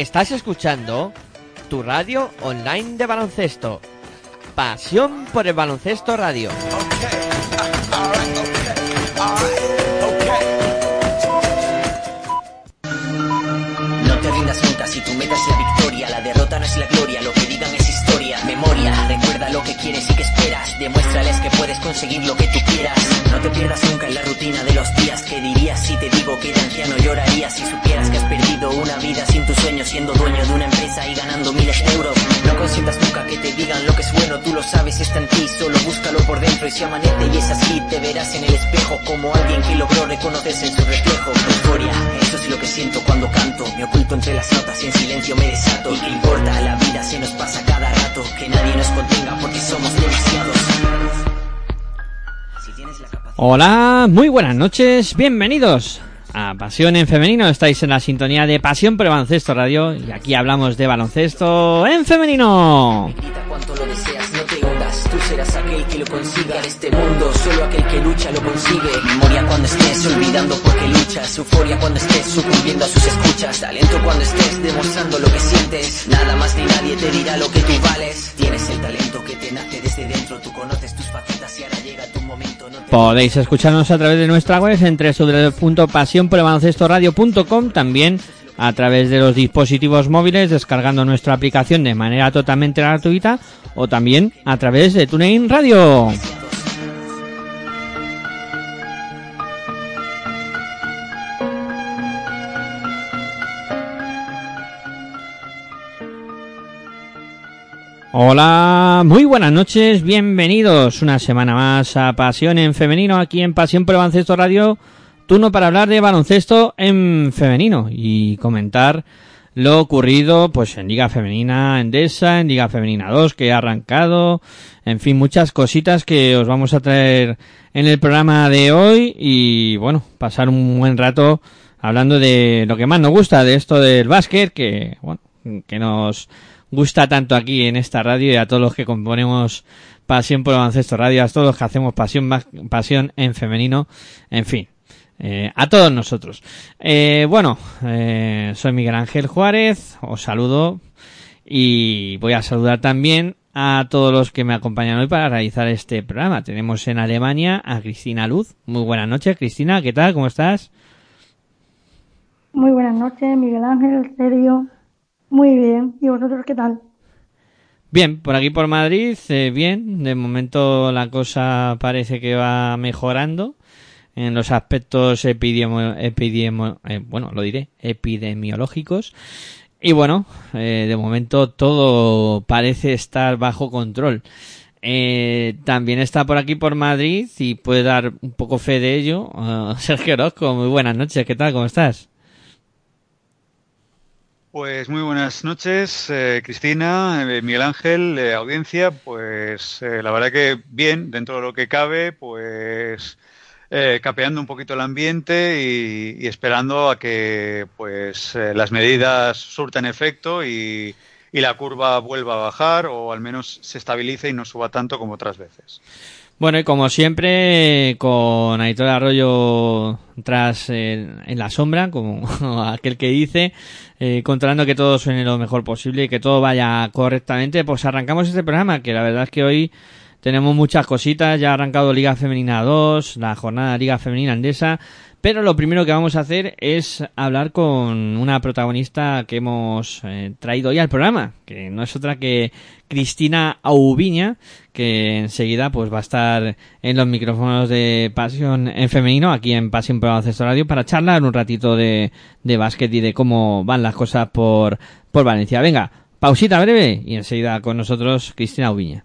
Estás escuchando tu radio online de baloncesto. Pasión por el baloncesto radio. No te rindas nunca si tu meta es la victoria. La derrota no es la gloria, lo que digan es historia. Memoria, recuerda lo que y que esperas. Demuéstrales que puedes conseguir lo que tú quieras. No te pierdas nunca en la rutina de los días. ¿Qué dirías si te digo que de anciano llorarías si supieras que has perdido una vida sin tu sueño, siendo dueño de una empresa y ganando miles de euros? No consientas nunca que te digan lo que es bueno, tú lo sabes, está en ti, solo búscalo por dentro y si amanece y es así, te verás en el espejo como alguien que logró reconocerse en su reflejo. Euforia, eso es lo que siento cuando canto, me oculto entre las notas y en silencio me desato. ¿Y qué importa? La vida se nos pasa cada rato, que nadie nos contenga porque somos demasiados. Hola, muy buenas noches, bienvenidos a Pasión en Femenino. Estáis en la sintonía de Pasión por Baloncesto Radio y aquí hablamos de baloncesto en femenino. Grita cuanto lo deseas, Tú serás aquel que lo consiga en este mundo. Solo aquel que lucha lo consigue. Memoria cuando estés olvidando porque luchas. Euforia cuando estés sucumbiendo a sus escuchas. Talento cuando estés demostrando lo que sientes. Nada más ni nadie te dirá lo que tú vales. Tienes el talento que te nace desde dentro. Tú conoces tus facetas y ahora llega tu momento. Podéis escucharnos a través de nuestra web en www.pasionporelbaloncestoradio.com también a través de los dispositivos móviles descargando nuestra aplicación de manera totalmente gratuita o también a través de TuneIn Radio. Hola, muy buenas noches, bienvenidos una semana más a Pasión en Femenino aquí en Pasión por el Radio, turno para hablar de baloncesto en femenino y comentar lo ocurrido pues en Liga Femenina Endesa, en Liga Femenina 2 que ha arrancado, en fin, muchas cositas que os vamos a traer en el programa de hoy y bueno, pasar un buen rato hablando de lo que más nos gusta de esto del básquet que bueno, que nos gusta tanto aquí en esta radio y a todos los que componemos Pasión por el Baloncesto Radio, a todos los que hacemos Pasión, pasión en femenino, en fin, eh, a todos nosotros. Eh, bueno, eh, soy Miguel Ángel Juárez, os saludo y voy a saludar también a todos los que me acompañan hoy para realizar este programa. Tenemos en Alemania a Cristina Luz. Muy buenas noches, Cristina, ¿qué tal? ¿Cómo estás? Muy buenas noches, Miguel Ángel, Sergio. Muy bien. ¿Y vosotros qué tal? Bien, por aquí por Madrid, eh, bien. De momento la cosa parece que va mejorando en los aspectos epidemo, epidemo- eh, bueno, lo diré, epidemiológicos. Y bueno, eh, de momento todo parece estar bajo control. Eh, también está por aquí por Madrid y puede dar un poco fe de ello. eh, Sergio Orozco, muy buenas noches, ¿qué tal? ¿Cómo estás? Pues muy buenas noches, eh, Cristina, eh, Miguel Ángel, eh, audiencia. Pues la verdad que bien, dentro de lo que cabe, pues eh, capeando un poquito el ambiente y, esperando a que pues eh, las medidas surtan efecto y, y la curva vuelva a bajar o al menos se estabilice y no suba tanto como otras veces. Bueno, y como siempre, con Aitor Arroyo tras eh, en la sombra, como aquel que dice, eh, controlando que todo suene lo mejor posible y que todo vaya correctamente, pues arrancamos este programa, que la verdad es que hoy tenemos muchas cositas, ya ha arrancado Liga Femenina 2, la jornada de Liga Femenina Andesa, pero lo primero que vamos a hacer es hablar con una protagonista que hemos eh, traído hoy al programa, que no es otra que Cristina Aubiña, que enseguida pues va a estar en los micrófonos de Pasión en Femenino, aquí en Pasión Baloncesto Radio, para charlar un ratito de, de básquet y de cómo van las cosas por, por Valencia. Venga, pausita breve y enseguida con nosotros Cristina Aubiña.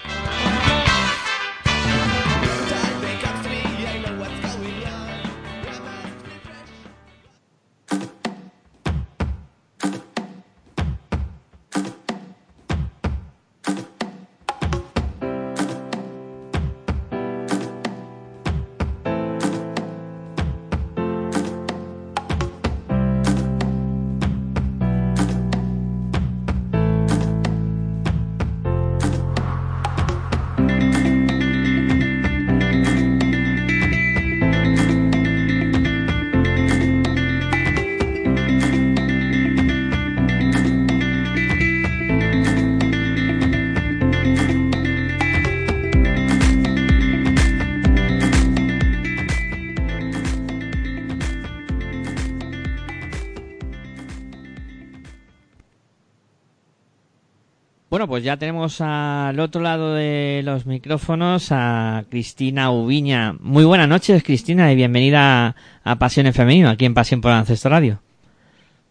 pues ya tenemos al otro lado de los micrófonos a Cristina Ubiña. Muy buenas noches, Cristina, y bienvenida a Pasión en Femenino, aquí en Pasión por Ancesto Radio.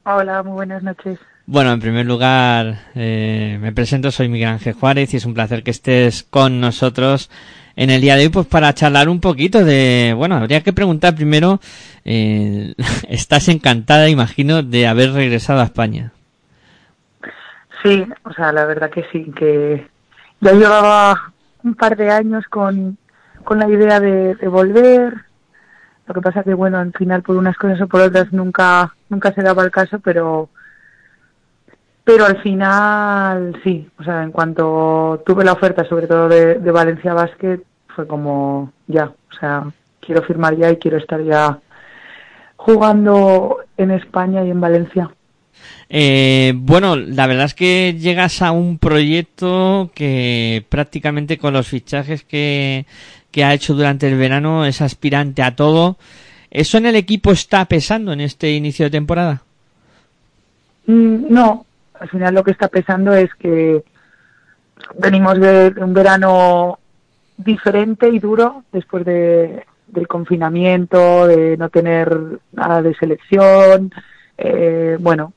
Hola, muy buenas noches. Bueno, en primer lugar, eh, me presento, soy Miguel Ángel Juárez y es un placer que estés con nosotros en el día de hoy, pues para charlar un poquito de, bueno, habría que preguntar primero, eh, estás encantada, imagino, de haber regresado a España. Sí, o sea, la verdad que sí, que ya llevaba un par de años con, con la idea de, volver. Lo que pasa que, bueno, al final por unas cosas o por otras nunca, nunca se daba el caso, pero, pero al final sí, o sea, en cuanto tuve la oferta, sobre todo de, de Valencia Basket, fue como ya, o sea, quiero firmar ya y quiero estar ya jugando en España y en Valencia. Eh, bueno, la verdad es que llegas a un proyecto que prácticamente con los fichajes que, ha hecho durante el verano es aspirante a todo. ¿Eso en el equipo está pesando en este inicio de temporada? Mm, No, al final lo que está pesando es que venimos de un verano diferente y duro después de, del confinamiento, de no tener nada de selección. Eh, bueno,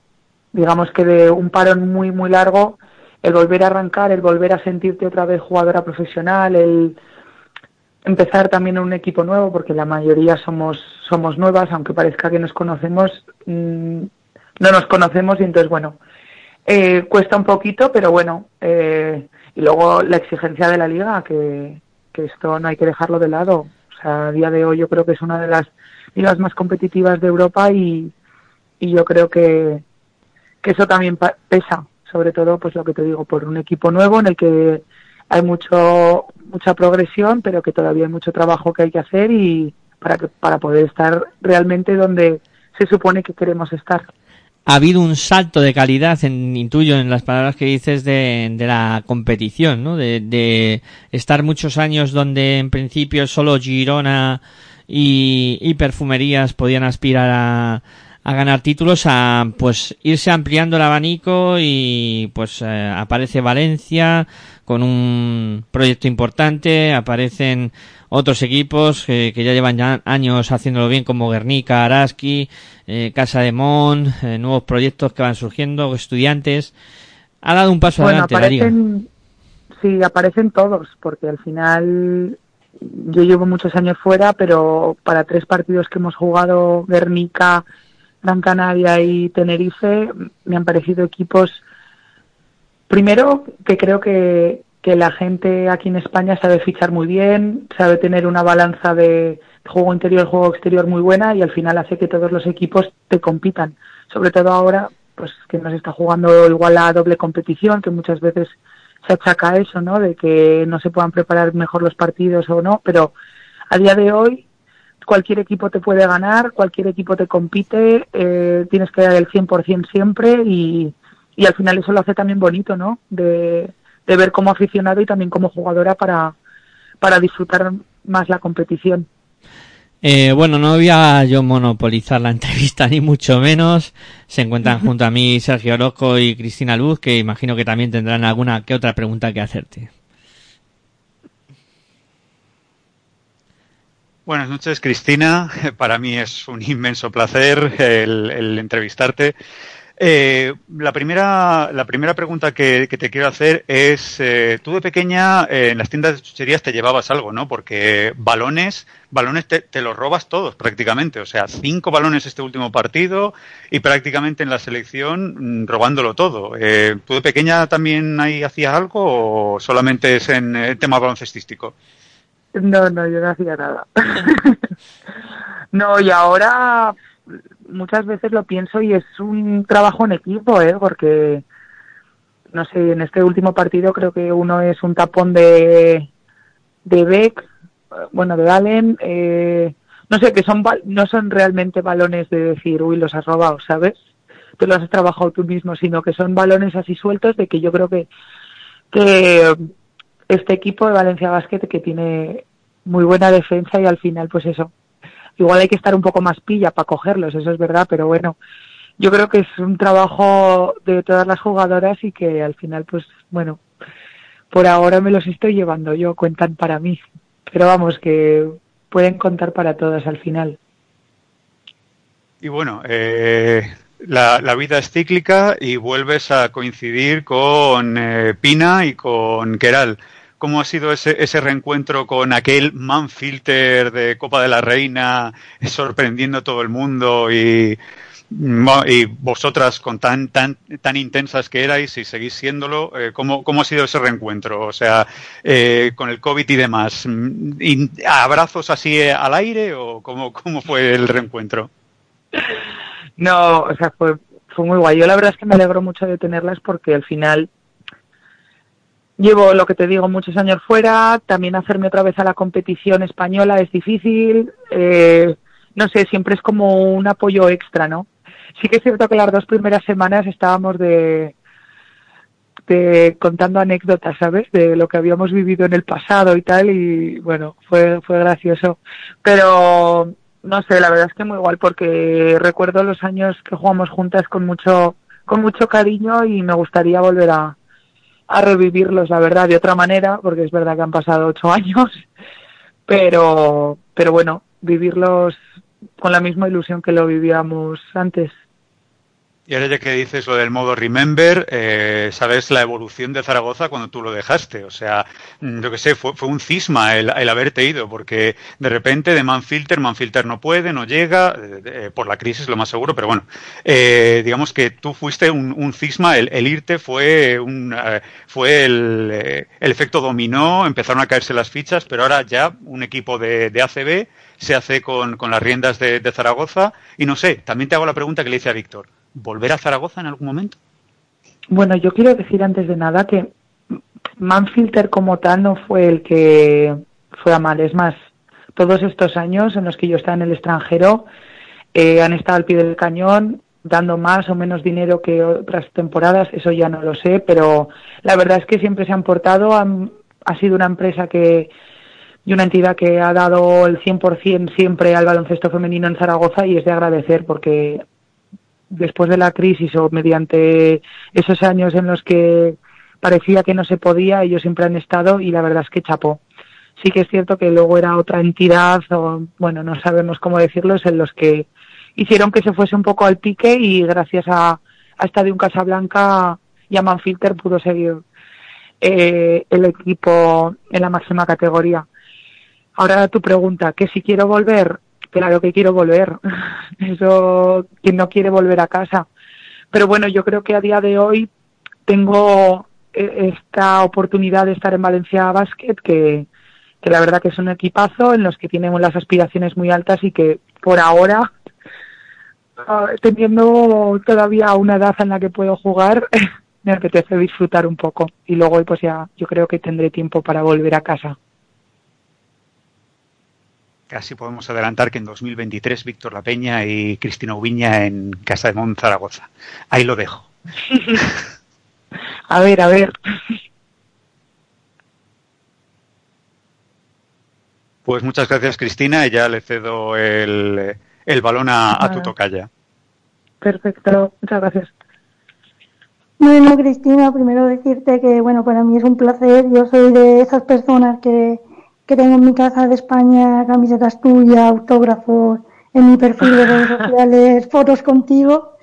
digamos que de un parón muy, muy largo, el volver a arrancar, el volver a sentirte otra vez jugadora profesional, el empezar también en un equipo nuevo, porque la mayoría somos, somos nuevas, aunque parezca que nos conocemos, mm, no nos conocemos y entonces, bueno, eh, cuesta un poquito, pero bueno, eh, y luego la exigencia de la liga, que, que esto no hay que dejarlo de lado. O sea, a día de hoy yo creo que es una de las ligas más competitivas de Europa y, y yo creo que, que eso también pesa, sobre todo pues lo que te digo, por un equipo nuevo en el que hay mucho mucha progresión, pero que todavía hay mucho trabajo que hay que hacer y para que para poder estar realmente donde se supone que queremos estar. Ha habido un salto de calidad, en, intuyo, en las palabras que dices de, de la competición, ¿no? De, de estar muchos años donde en principio solo Girona y, y perfumerías podían aspirar a, a ganar títulos a pues irse ampliando el abanico y pues eh, aparece Valencia con un proyecto importante, aparecen otros equipos eh, que ya llevan ya años haciéndolo bien como Guernica, Araski, eh, Casa de Mon, eh, nuevos proyectos que van surgiendo, estudiantes. Ha dado un paso Bueno, adelante la liga. aparecen, sí, aparecen todos, porque al final yo llevo muchos años fuera, pero para tres partidos que hemos jugado, Guernica, Gran Canaria y Tenerife, me han parecido equipos, primero, que creo que, que la gente aquí en España sabe fichar muy bien, sabe tener una balanza de juego interior, juego exterior muy buena y al final hace que todos los equipos te compitan. Sobre todo ahora, pues que nos está jugando igual la doble competición, que muchas veces se achaca a eso, ¿no? De que no se puedan preparar mejor los partidos o no, pero a día de hoy cualquier equipo te puede ganar, cualquier equipo te compite, eh, tienes que dar el 100% siempre y, y al final eso lo hace también bonito, ¿no? De, de ver como aficionado y también como jugadora para, para disfrutar más la competición. Eh, bueno, no voy a yo monopolizar la entrevista ni mucho menos. Se encuentran junto a mí Sergio Orozco y Cristina Luz, que imagino que también tendrán alguna que otra pregunta que hacerte. Buenas noches, Cristina. Para mí es un inmenso placer el, el entrevistarte. Eh, la, primera, la primera pregunta que, que te quiero hacer es, eh, tú de pequeña eh, en las tiendas de chucherías te llevabas algo, ¿no? Porque balones, balones te, te, los robas todos prácticamente, o sea, cinco balones este último partido y prácticamente en la selección mm, robándolo todo. Eh, ¿Tú de pequeña también ahí hacías algo o solamente es en el tema baloncestístico? No, no, yo no hacía nada. no, y ahora muchas veces lo pienso y es un trabajo en equipo, ¿eh? Porque, no sé, en este último partido creo que uno es un tapón de, de Beck, bueno, de Allen, eh, no sé, que son no son realmente balones de decir, uy, los has robado, ¿sabes? Tú los has trabajado tú mismo, sino que son balones así sueltos de que yo creo que, que este equipo de Valencia Basket que tiene muy buena defensa y al final, pues eso, igual hay que estar un poco más pilla para cogerlos, eso es verdad, pero bueno, yo creo que es un trabajo de todas las jugadoras y que al final, pues bueno, por ahora me los estoy llevando yo, cuentan para mí, pero vamos, que pueden contar para todas al final. Y bueno, eh, la, la, vida es cíclica y vuelves a coincidir con eh, Pina y con Keral cómo ha sido ese, ese reencuentro con aquel Manfilter de Copa de la Reina, sorprendiendo a todo el mundo y, vosotras con tan, tan, tan intensas que erais y seguís siéndolo, eh, ¿cómo, ¿cómo ha sido ese reencuentro? O sea, eh, con el COVID y demás, ¿abrazos así al aire o cómo, fue el reencuentro? No, o sea, fue, fue muy guay. Yo la verdad es que me alegro mucho de tenerlas porque al final Llevo, lo que te digo, muchos años fuera, también hacerme otra vez a la competición española es difícil, eh, no sé, siempre es como un apoyo extra, ¿no? Sí que es cierto que las dos primeras semanas estábamos de, de contando anécdotas, ¿sabes? De lo que habíamos vivido en el pasado y tal, y bueno, fue, fue gracioso. Pero, no sé, la verdad es que muy igual, porque recuerdo los años que jugamos juntas con mucho, con mucho cariño y me gustaría volver a, a revivirlos, la verdad, de otra manera, porque es verdad que han pasado ocho años, pero, pero bueno, vivirlos con la misma ilusión que lo vivíamos antes. Y ahora ya que dices lo del modo Remember, eh, sabes la evolución de Zaragoza cuando tú lo dejaste. O sea, mm, yo que sé, fue, fue un cisma el, el, haberte ido, porque de repente de Manfilter, Manfilter no puede, no llega, eh, por la crisis lo más seguro, pero bueno, eh, digamos que tú fuiste un, cisma, el, irte fue, un, eh, fue el, eh, el, efecto dominó, empezaron a caerse las fichas, pero ahora ya un equipo de, ACB se hace con, las riendas de Zaragoza. Y no sé, también te hago la pregunta que le hice a Víctor volver a Zaragoza en algún momento? Bueno, yo quiero decir antes de nada que Manfilter como tal no fue el que fue a mal. Es más, todos estos años en los que yo estaba en el extranjero eh, han estado al pie del cañón dando más o menos dinero que otras temporadas, eso ya no lo sé, pero la verdad es que siempre se han portado, ha sido una empresa que y una entidad que ha dado el 100% siempre al baloncesto femenino en Zaragoza y es de agradecer porque después de la crisis o mediante esos años en los que parecía que no se podía, ellos siempre han estado y la verdad es que chapó. Sí que es cierto que luego era otra entidad, o bueno, no sabemos cómo decirlo, en los que hicieron que se fuese un poco al pique y gracias a, a Estadio Casablanca y a Manfilter pudo seguir eh, el equipo en la máxima categoría. Ahora tu pregunta, que si quiero volver, claro que quiero volver. Eso, quien no quiere volver a casa. Pero bueno, yo creo que a día de hoy tengo eh, esta oportunidad de estar en Valencia Basket, que, la verdad que es un equipazo en los que tienen las aspiraciones muy altas y que por ahora, uh, teniendo todavía una edad en la que puedo jugar, me apetece disfrutar un poco. Y luego pues ya yo creo que tendré tiempo para volver a casa. Casi podemos adelantar que en 2023 Víctor La Peña y Cristina Ubiña en Casa de Mon Zaragoza. Ahí lo dejo. a ver, a ver. Pues muchas gracias, Cristina, y ya le cedo el, el balón a, a tu tocaya. Perfecto, muchas gracias. Bueno, Cristina, primero decirte que, bueno, para mí es un placer. Yo soy de esas personas que, que tengo en mi casa de España camisetas tuyas, autógrafos, en mi perfil de redes sociales, fotos contigo,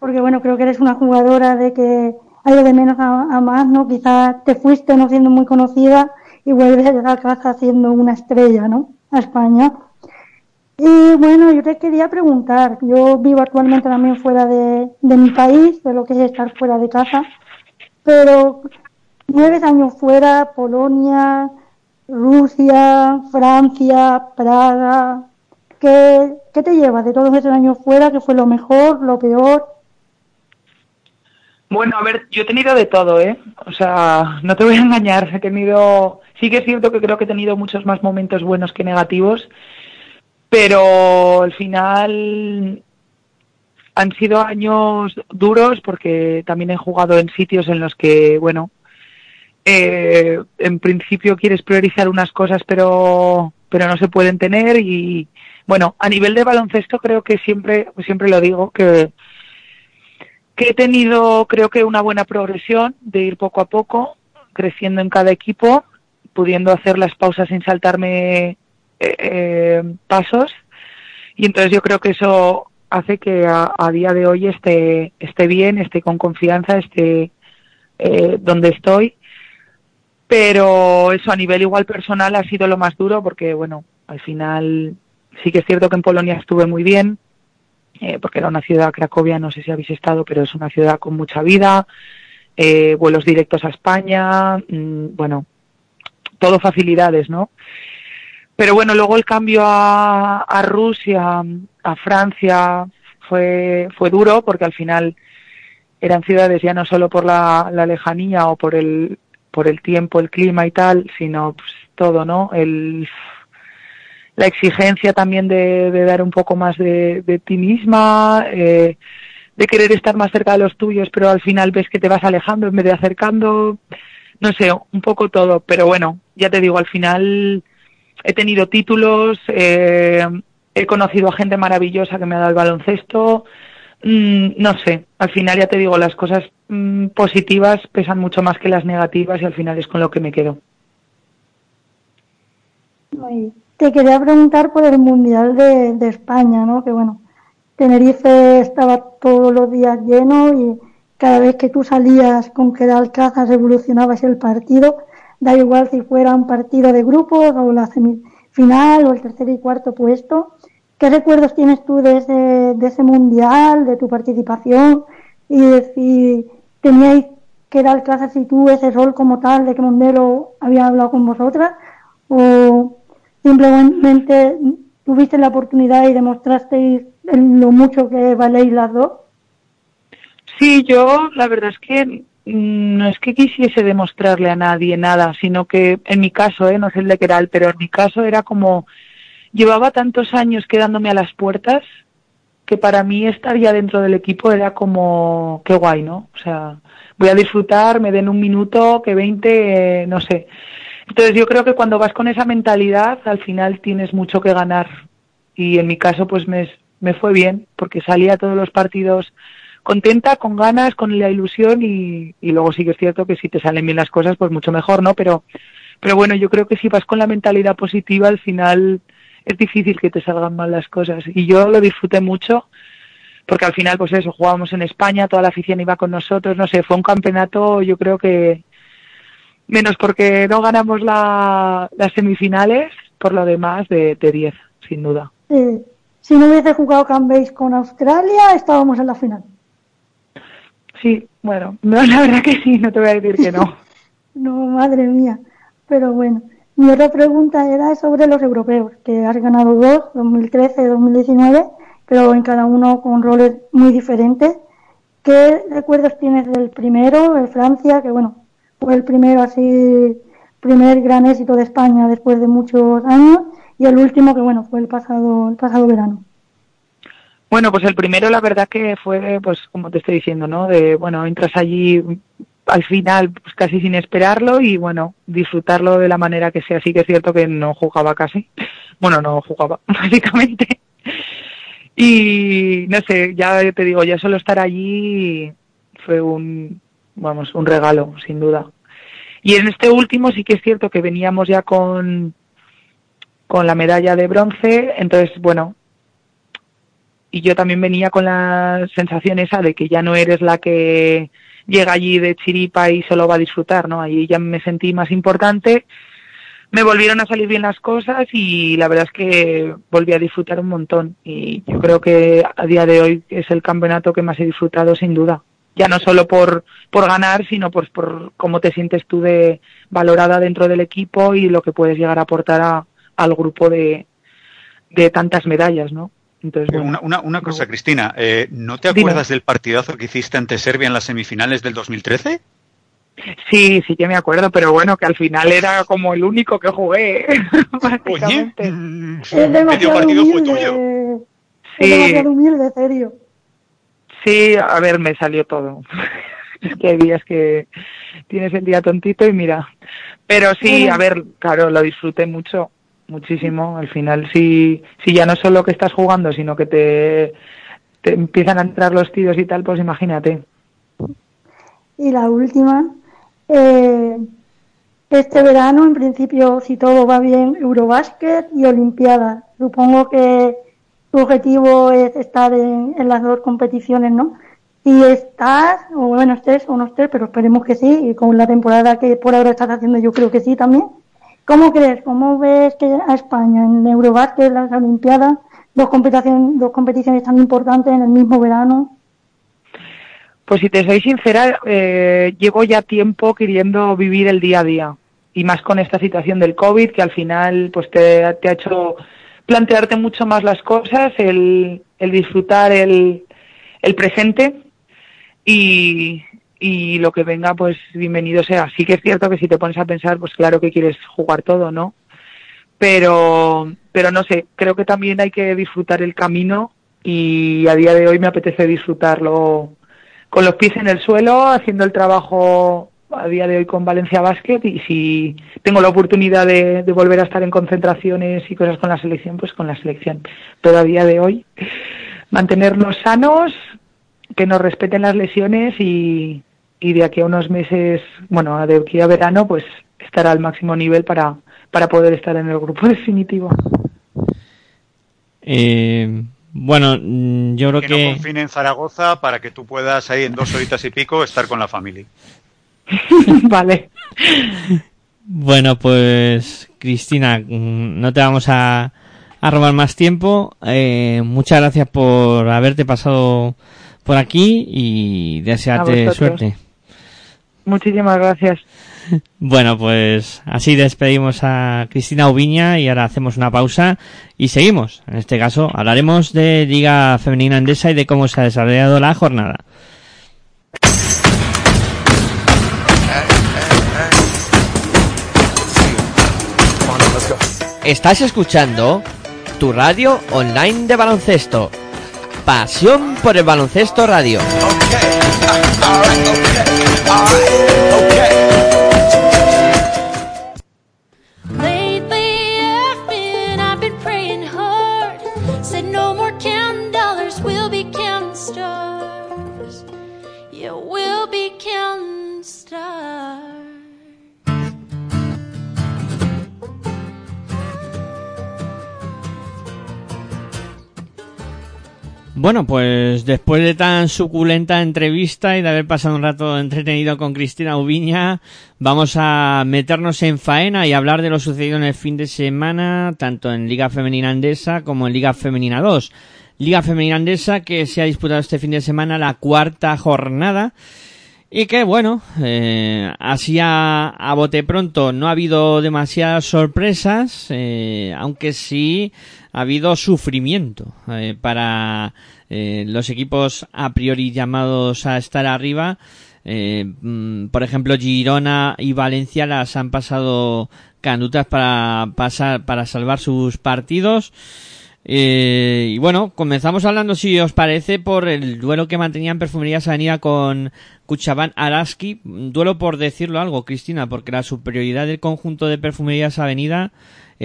porque, bueno, creo que eres una jugadora de que ha ido de menos a, a más, ¿no? Quizás te fuiste no siendo muy conocida y vuelves a llegar a casa siendo una estrella, ¿no? A España. Y bueno, yo te quería preguntar, yo vivo actualmente también fuera de, de mi país, de lo que es estar fuera de casa, pero nueve años fuera, Polonia, Rusia, Francia, Praga, ¿qué, ¿qué te llevas de todos esos años fuera? ¿Qué fue lo mejor, lo peor? Bueno, a ver, yo he tenido de todo, ¿eh? O sea, no te voy a engañar, he tenido, sí que es cierto que creo que he tenido muchos más momentos buenos que negativos, pero al final han sido años duros porque también he jugado en sitios en los que, bueno, eh, en principio quieres priorizar unas cosas pero pero no se pueden tener y bueno a nivel de baloncesto creo que siempre siempre lo digo que he tenido creo que una buena progresión de ir poco a poco creciendo en cada equipo pudiendo hacer las pausas sin saltarme eh, eh, pasos. Y entonces yo creo que eso hace que a, a día de hoy esté esté bien esté con confianza esté eh, donde estoy pero eso a nivel igual personal ha sido lo más duro porque bueno al final sí que es cierto que en Polonia estuve muy bien eh, porque era una ciudad Cracovia no sé si habéis estado pero es una ciudad con mucha vida eh, vuelos directos a España mmm, bueno todo facilidades no pero bueno luego el cambio a, a Rusia a Francia fue fue duro porque al final eran ciudades ya no solo por la lejanía o por el por el tiempo, el clima y tal, sino pues, todo, ¿no? El, la exigencia también de, de dar un poco más de, de ti misma, eh, de querer estar más cerca de los tuyos, pero al final ves que te vas alejando en vez de acercando, no sé, un poco todo, pero bueno, ya te digo, al final he tenido títulos, eh, he conocido a gente maravillosa que me ha dado el baloncesto, Mm, no sé, al final ya te digo, las cosas mm, positivas pesan mucho más que las negativas y al final es con lo que me quedo. Te quería preguntar por el Mundial de, España, ¿no? Que bueno, Tenerife estaba todos los días lleno y cada vez que tú salías con que Alcázar revolucionabas el partido, da igual si fuera un partido de grupos o la semifinal o el tercer y cuarto puesto, ¿Qué recuerdos tienes tú de ese, de ese mundial, de tu participación? Y de si teníais que dar clases y tú ese rol como tal, de que Mondelo había hablado con vosotras, o simplemente tuviste la oportunidad y demostrasteis lo mucho que valéis las dos. Sí, yo la verdad es que no es que quisiese demostrarle a nadie nada, sino que en mi caso, ¿eh? no sé el de Keral, pero en mi caso era como llevaba tantos años quedándome a las puertas que para mí estar ya dentro del equipo era como, qué guay, ¿no? O sea, voy a disfrutar, me den un minuto, que 20, eh, no sé. Entonces yo creo que cuando vas con esa mentalidad, al final tienes mucho que ganar. Y en mi caso, pues me, me fue bien, porque salía a todos los partidos contenta, con ganas, con la ilusión y, y luego sí que es cierto que si te salen bien las cosas, pues mucho mejor, ¿no? Pero, pero bueno, yo creo que si vas con la mentalidad positiva, al final es difícil que te salgan mal las cosas. Y yo lo disfruté mucho porque al final, pues eso, jugábamos en España, toda la afición iba con nosotros, no sé, fue un campeonato, yo creo que menos porque no ganamos la, las semifinales, por lo demás, de 10, sin duda. Sí. Si no hubiese jugado Cambase con Australia, estábamos en la final. Sí, bueno, no, la verdad que sí, no te voy a decir que no. no, madre mía, pero bueno. Mi otra pregunta era sobre los europeos, que has ganado dos, 2013 y 2019, pero en cada uno con roles muy diferentes. ¿Qué recuerdos tienes del primero, de Francia, que bueno, fue el primero así, primer gran éxito de España después de muchos años, y el último que bueno, fue el pasado, el pasado verano? Bueno, pues el primero la verdad que fue, pues como te estoy diciendo, ¿no? De, bueno, entras allí al final pues casi sin esperarlo y bueno, disfrutarlo de la manera que sea. Sí que es cierto que no jugaba casi. Bueno, no jugaba, básicamente. Y no sé, ya te digo, ya solo estar allí fue un, vamos, un regalo, sin duda. Y en este último sí que es cierto que veníamos ya con, con la medalla de bronce, entonces, bueno, y yo también venía con la sensación esa de que ya no eres la que llega allí de chiripa y solo va a disfrutar, ¿no? Allí ya me sentí más importante, me volvieron a salir bien las cosas y la verdad es que volví a disfrutar un montón y yo creo que a día de hoy es el campeonato que más he disfrutado sin duda ya no solo por, por ganar, sino pues por cómo te sientes tú de valorada dentro del equipo y lo que puedes llegar a aportar a, al grupo de, de tantas medallas, ¿no? Entonces, una, una, una, cosa, Cristina, eh, ¿no te acuerdas Dime. del partidazo que hiciste ante Serbia en las semifinales del 2013? Sí, sí que me acuerdo, pero bueno, que al final era como el único que jugué. Oye, mm, medio partido humilde. fue tuyo. Es demasiado humilde, serio. Sí, a ver, me salió todo. es que hay días que tienes el día tontito y mira. Pero sí, a ver, claro, lo disfruté mucho, muchísimo. Al final, sí, sí ya no solo que estás jugando, sino que te, te empiezan a entrar los tiros y tal, pues imagínate. Y la última, eh, este verano, en principio, si todo va bien, Eurobásquet y Olimpiadas. Supongo que tu objetivo es estar en, en, las dos competiciones, ¿no? Si estás, o bueno, estés o no estés, pero esperemos que sí, y con la temporada que por ahora estás haciendo yo creo que sí también. ¿Cómo crees? ¿Cómo ves que a España en Eurobásquet, las Olimpiadas, dos competiciones, dos competiciones tan importantes en el mismo verano? Pues si te soy sincera, eh, llevo ya tiempo queriendo vivir el día a día. Y más con esta situación del COVID, que al final pues te, te ha hecho plantearte mucho más las cosas, el, el disfrutar el, el presente y, y lo que venga, pues bienvenido sea. Sí que es cierto que si te pones a pensar, pues claro que quieres jugar todo, ¿no? Pero, pero no sé, creo que también hay que disfrutar el camino y a día de hoy me apetece disfrutarlo con los pies en el suelo, haciendo el trabajo a día de hoy con Valencia Basket y si tengo la oportunidad de, de, volver a estar en concentraciones y cosas con la selección, pues con la selección. Pero a día de hoy, mantenernos sanos, que nos respeten las lesiones y, y de aquí a unos meses, bueno, de aquí a verano, pues estar al máximo nivel para, para poder estar en el grupo definitivo. Eh, bueno, mm, yo creo que, que... no confine en Zaragoza para que tú puedas ahí en dos horitas y pico estar con la familia. vale. Bueno, pues Cristina, mm, no te vamos a, a robar más tiempo. Eh, muchas gracias por haberte pasado por aquí y desearte suerte. Muchísimas gracias. Bueno, pues así despedimos a Cristina Ubiña y ahora hacemos una pausa y seguimos. En este caso hablaremos de Liga Femenina Andesa y de cómo se ha desarrollado la jornada. Estás escuchando tu radio online de baloncesto. Pasión por el baloncesto radio. Alright, okay. Bueno, pues después de tan suculenta entrevista y de haber pasado un rato entretenido con Cristina Ubiña, vamos a meternos en faena y hablar de lo sucedido en el fin de semana, tanto en Liga Femenina Andesa como en Liga Femenina 2. Liga Femenina Andesa que se ha disputado este fin de semana la cuarta jornada y que bueno, eh, así a, a, bote pronto no ha habido demasiadas sorpresas, eh, aunque sí ha habido sufrimiento eh, para eh, los equipos a priori llamados a estar arriba. Eh, por ejemplo, Girona y Valencia las han pasado canutas para pasar, para salvar sus partidos. Eh, y bueno, comenzamos hablando, si os parece, por el duelo que mantenían Perfumerías Avenida con Cuchabán Araski. Duelo por decirlo algo, Cristina, porque la superioridad del conjunto de Perfumerías Avenida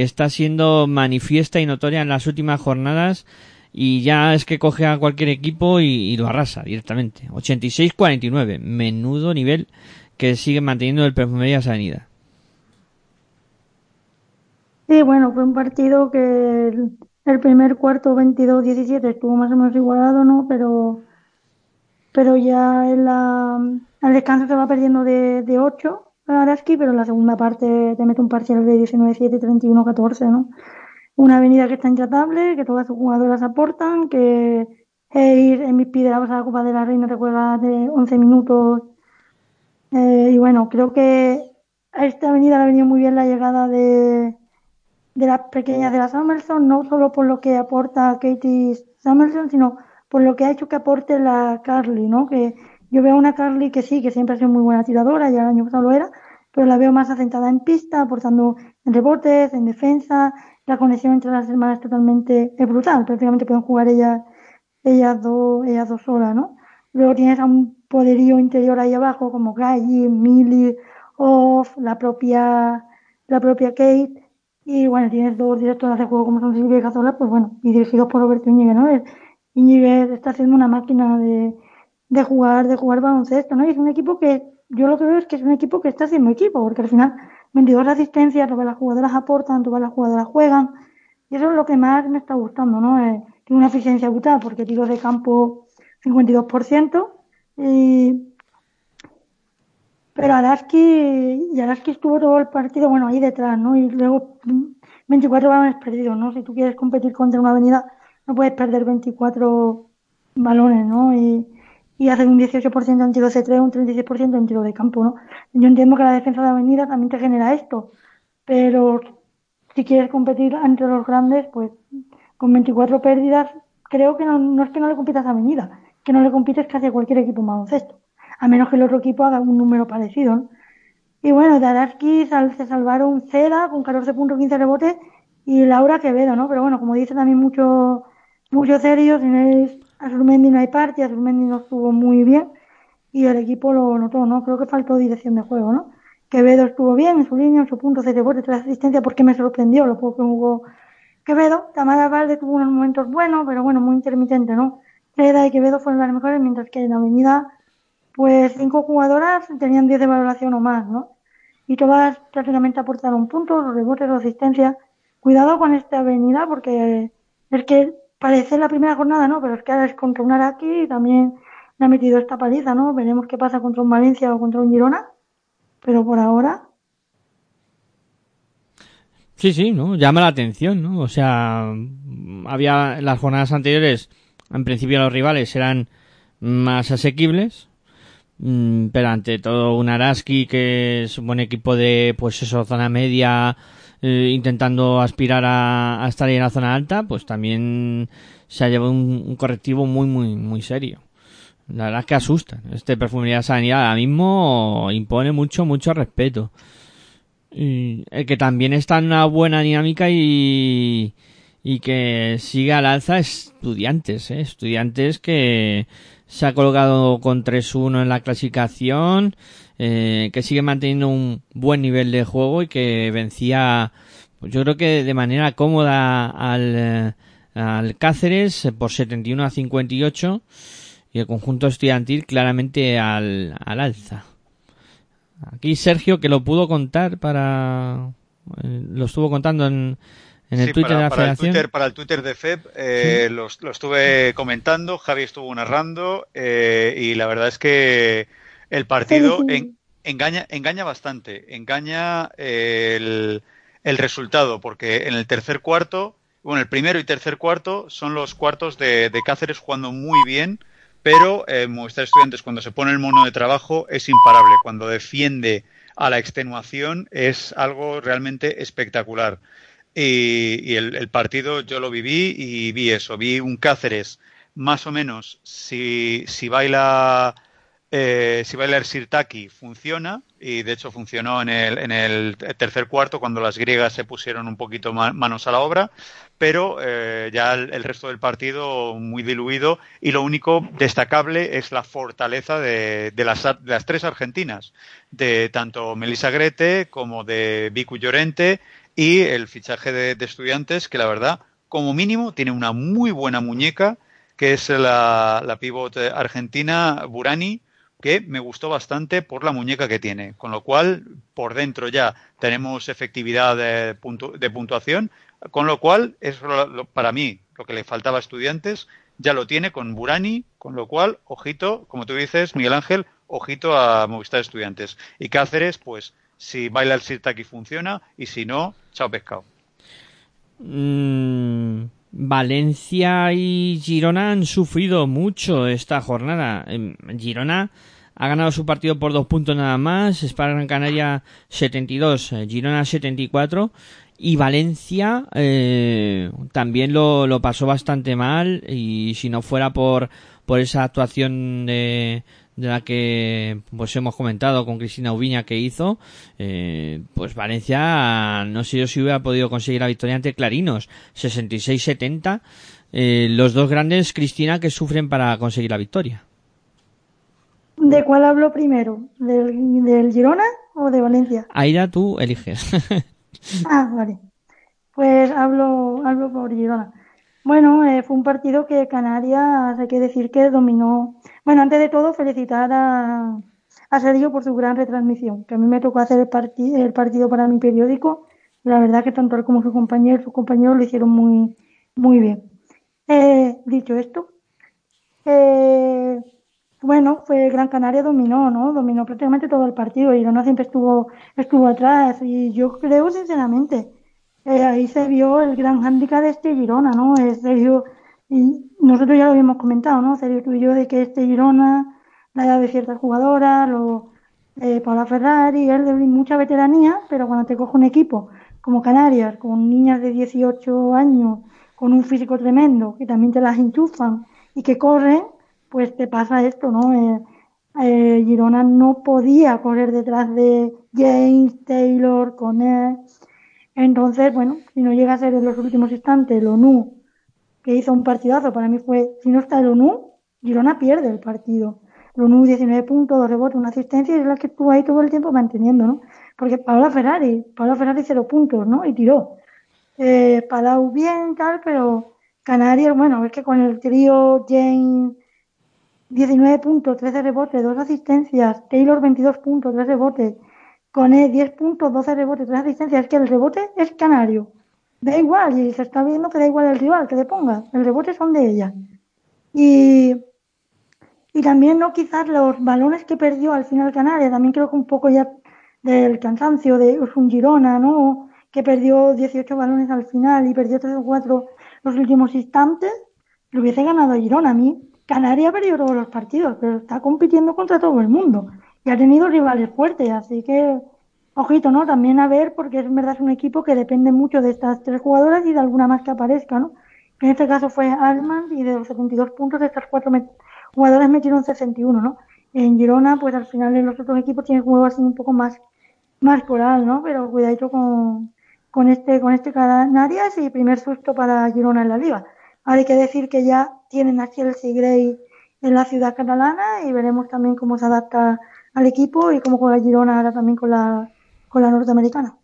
está siendo manifiesta y notoria en las últimas jornadas y ya es que coge a cualquier equipo y, lo arrasa directamente. 86-49, menudo nivel que sigue manteniendo el Perfumerías Avenida. Sí, bueno, fue un partido que el, primer cuarto 22-17 estuvo más o menos igualado, ¿no? Pero, pero ya en la, al descanso se va perdiendo de, de 8 a Araski, pero la segunda parte te mete un parcial de 19-7 31-14, ¿no? Una avenida que está intratable, que todas sus jugadoras aportan, que Eir en mis de la Copa de la Reina recuerda de 11 minutos. Eh, y bueno, creo que a esta avenida le ha venido muy bien la llegada de, de las pequeñas de la Samuelson, no solo por lo que aporta Katie Samuelson, sino por lo que ha hecho que aporte la Carly, ¿no? Que yo veo una Carly que sí, que siempre ha sido muy buena tiradora, ya el año pasado lo era, pero la veo más asentada en pista, aportando en rebotes, en defensa, la conexión entre las hermanas totalmente es brutal, prácticamente pueden jugar ellas, ellas dos, ellas dos solas, ¿no? Luego tienes a un poderío interior ahí abajo, como Gaye, Millie, Off, la propia, la propia Kate, y bueno, tienes dos directores de juego como son Silvia y Cazola, pues bueno, y dirigidos por Roberto Íñiguez, ¿no? Íñiguez está siendo una máquina de, de jugar, de jugar baloncesto, ¿no? Y es un equipo que, yo lo que veo es que es un equipo que está haciendo equipo, porque al final 22 asistencias, todas las jugadoras aportan, todas las jugadoras juegan, y eso es lo que más me está gustando, ¿no? Eh, tiene una eficiencia brutal, porque tiros de campo 52%, y pero Araski, y Araski estuvo todo el partido, bueno, ahí detrás, ¿no? Y luego 24 balones perdidos, ¿no? Si tú quieres competir contra una avenida, no puedes perder 24 balones, ¿no? Y, y hacer un 18% en tiro C3, un 36% en tiro de campo, ¿no? Yo entiendo que la defensa de avenida también te genera esto, pero si quieres competir entre los grandes, pues con 24 pérdidas, creo que no, es que no le compitas a avenida, que no le compites casi a cualquier equipo baloncesto a menos que el otro equipo haga un número parecido. ¿no? Y bueno, de Araski se salvaron Ceda con 14.15 rebotes y Laura Quevedo, ¿no? Pero bueno, como dice también mucho, mucho serio, sin a Surmendi no hay parte, a Surmendi no estuvo muy bien y el equipo lo notó, ¿no? Creo que faltó dirección de juego, ¿no? Quevedo estuvo bien en su línea, en su punto, 6 rebotes, 3 asistencias, porque me sorprendió lo poco que jugó Quevedo. Tamara Valde tuvo unos momentos buenos, pero bueno, muy intermitente, ¿no? Ceda y Quevedo fueron las mejores, mientras que en la avenida pues cinco jugadoras tenían 10 de valoración o más, ¿no? Y todas prácticamente aportaron puntos, rebotes, la asistencia. Cuidado con esta avenida porque es que parece la primera jornada, ¿no? Pero es que ahora es contra un Araki y también le ha metido esta paliza, ¿no? Veremos qué pasa contra un Valencia o contra un Girona. Pero por ahora. Sí, sí, ¿no? Llama la atención, ¿no? O sea, había las jornadas anteriores, en principio los rivales eran más asequibles, Mm, pero ante todo un Araski que es un buen equipo de pues eso zona media eh, intentando aspirar a, estar en la zona alta pues también se ha llevado un, correctivo muy muy muy serio. La verdad es que asusta. Este perfumería sanidad ahora mismo impone mucho mucho respeto. Y el que también está en una buena dinámica y y que sigue al alza estudiantes ¿eh? estudiantes que se ha colocado con 3-1 en la clasificación, eh, que sigue manteniendo un buen nivel de juego y que vencía, pues yo creo que de manera cómoda al, eh, al Cáceres por 71 a 58 y el conjunto estudiantil claramente al, al alza. Aquí Sergio que lo pudo contar para eh, lo estuvo contando en, en el Twitter para, de la para Federación. El Twitter, para el Twitter de FEB eh, lo, estuve comentando, Javi estuvo narrando eh, y la verdad es que el partido engaña, engaña bastante, engaña el, el, resultado, porque en el tercer cuarto, bueno, el primero y tercer cuarto son los cuartos de, de Cáceres jugando muy bien, pero eh, Movistar Estudiantes cuando se pone el mono de trabajo es imparable, cuando defiende a la extenuación es algo realmente espectacular. Y, el, partido yo lo viví y vi eso, vi un Cáceres más o menos, si, si baila Eh, si Bailar Sirtaki funciona, y de hecho funcionó en el, en el tercer cuarto cuando las griegas se pusieron un poquito manos a la obra, pero eh, ya el, resto del partido muy diluido y lo único destacable es la fortaleza de, las, tres argentinas, de tanto Melissa Grete como de Vicu Llorente y el fichaje de, de estudiantes que la verdad, como mínimo, tiene una muy buena muñeca que es la, la pivot argentina Burani, que me gustó bastante por la muñeca que tiene. Con lo cual, por dentro ya tenemos efectividad de, puntuación, con lo cual, es para mí lo que le faltaba a estudiantes, ya lo tiene con Burani, con lo cual, ojito, como tú dices, Miguel Ángel, ojito a Movistar Estudiantes. Y Cáceres, pues, si baila el Sirtaki funciona, y si no, chao pescado. Mm, Valencia y Girona han sufrido mucho esta jornada. Em, Girona ha ganado su partido por dos puntos nada más, España Gran Canaria 72, eh, Girona 74 y Valencia eh, también lo, lo pasó bastante mal y si no fuera por, por esa actuación de, de la que pues hemos comentado con Cristina Ubiña que hizo, eh, pues Valencia no sé yo si hubiera podido conseguir la victoria ante Clarinos, 66-70, eh, los dos grandes, Cristina, que sufren para conseguir la victoria. ¿De cuál hablo primero? ¿Del, del Girona o de Valencia? Aida, tú eliges. ah, vale. Pues hablo, hablo por Girona. Bueno, eh, fue un partido que Canarias, hay que decir que dominó. Bueno, antes de todo, felicitar a, Sergio por su gran retransmisión, que a mí me tocó hacer el, partido para mi periódico. La verdad que tanto él como su compañero, sus compañeros lo hicieron muy, muy bien. Eh, dicho esto, eh, bueno, fue Gran Canaria dominó, ¿no? Dominó prácticamente todo el partido no siempre estuvo, estuvo atrás. Y yo creo, sinceramente, eh, ahí se vio el gran hándicap de este Girona, ¿no? Es serio, y nosotros ya lo habíamos comentado, ¿no? Serio tú y yo, de que este Girona, la edad de ciertas jugadoras, lo, eh, Paula Ferrari, él de mucha veteranía, pero cuando te coge un equipo como Canarias, con niñas de 18 años, con un físico tremendo, que también te las enchufan y que corren, pues te pasa esto, ¿no? Eh, eh Girona no podía correr detrás de James, Taylor, Conner, entonces, bueno, si no llega a ser en los últimos instantes el ONU, que hizo un partidazo, para mí fue, si no está el ONU, Girona pierde el partido. El ONU 19 puntos, dos rebotes, una asistencia y es la que estuvo ahí todo el tiempo manteniendo, ¿no? Porque Paula Ferrari, Paula Ferrari cero puntos, ¿no? Y tiró. Eh, Palau bien, tal, pero Canarias, bueno, es que con el trío Jane 19 puntos, 13 rebotes, dos asistencias, Taylor 22 puntos, 3 rebotes, con 10 puntos, 12 rebotes, 3 asistencias. Es que el rebote es canario. Da igual, y se está viendo que da igual el rival que le ponga. El rebote son de ella. Y, y también, no quizás los balones que perdió al final Canarias, también creo que un poco ya del cansancio de un Girona, ¿no? Que perdió 18 balones al final y perdió 3 o 4 los últimos instantes, lo hubiese ganado Girona. A mí, Canarias ha perdido todos los partidos, pero está compitiendo contra todo el mundo y ha tenido rivales fuertes, así que ojito, ¿no? También a ver, porque es verdad es un equipo que depende mucho de estas tres jugadoras y de alguna más que aparezca, ¿no? En este caso fue Alman y de los 72 puntos de estas cuatro jugadoras metieron 61, ¿no? En Girona, pues al final en los otros equipos tienen juego así un poco más, más coral, ¿no? Pero cuidadito con, con este, con este Canarias y primer susto para Girona en la liga. Hay que decir que ya tienen a Chelsea Gray en la ciudad catalana y veremos también cómo se adapta al equipo y como juega Girona ahora también con la, con la norteamericana.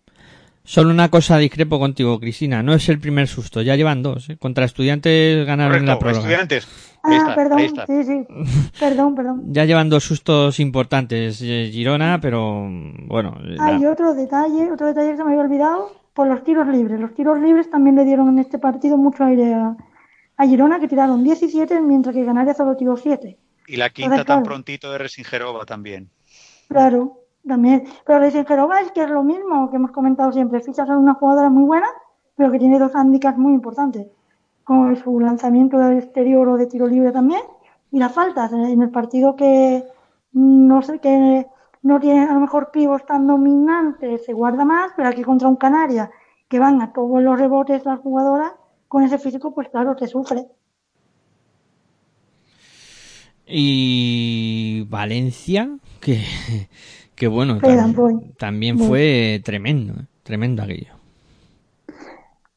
Solo una cosa discrepo contigo, Cristina. No es el primer susto, ya llevan dos. ¿eh? Contra estudiantes ganaron en la prórroga. Estudiantes. ah, perdón, sí, sí. perdón, perdón. Ya llevan dos sustos importantes, eh, Girona, pero bueno. Hay otro detalle, otro detalle que se me había olvidado, por los tiros libres. Los tiros libres también le dieron en este partido mucho aire a, a Girona, que tiraron 17, mientras que Canarias solo tiró 7. Y la quinta tan prontito de Resingerova también. Claro, también. Pero Resingerova es que es lo mismo que hemos comentado siempre. Fichas es una jugadora muy buena, pero que tiene dos handicaps muy importantes. Como su lanzamiento de exterior o de tiro libre también. Y las faltas. En el partido que no sé, que no tiene a lo mejor pivos tan dominantes, se guarda más, pero aquí contra un Canaria, que van a todos los rebotes las jugadoras, con ese físico, pues claro, te sufre. Y Valencia, que, que bueno, también, fue tremendo, tremendo aquello.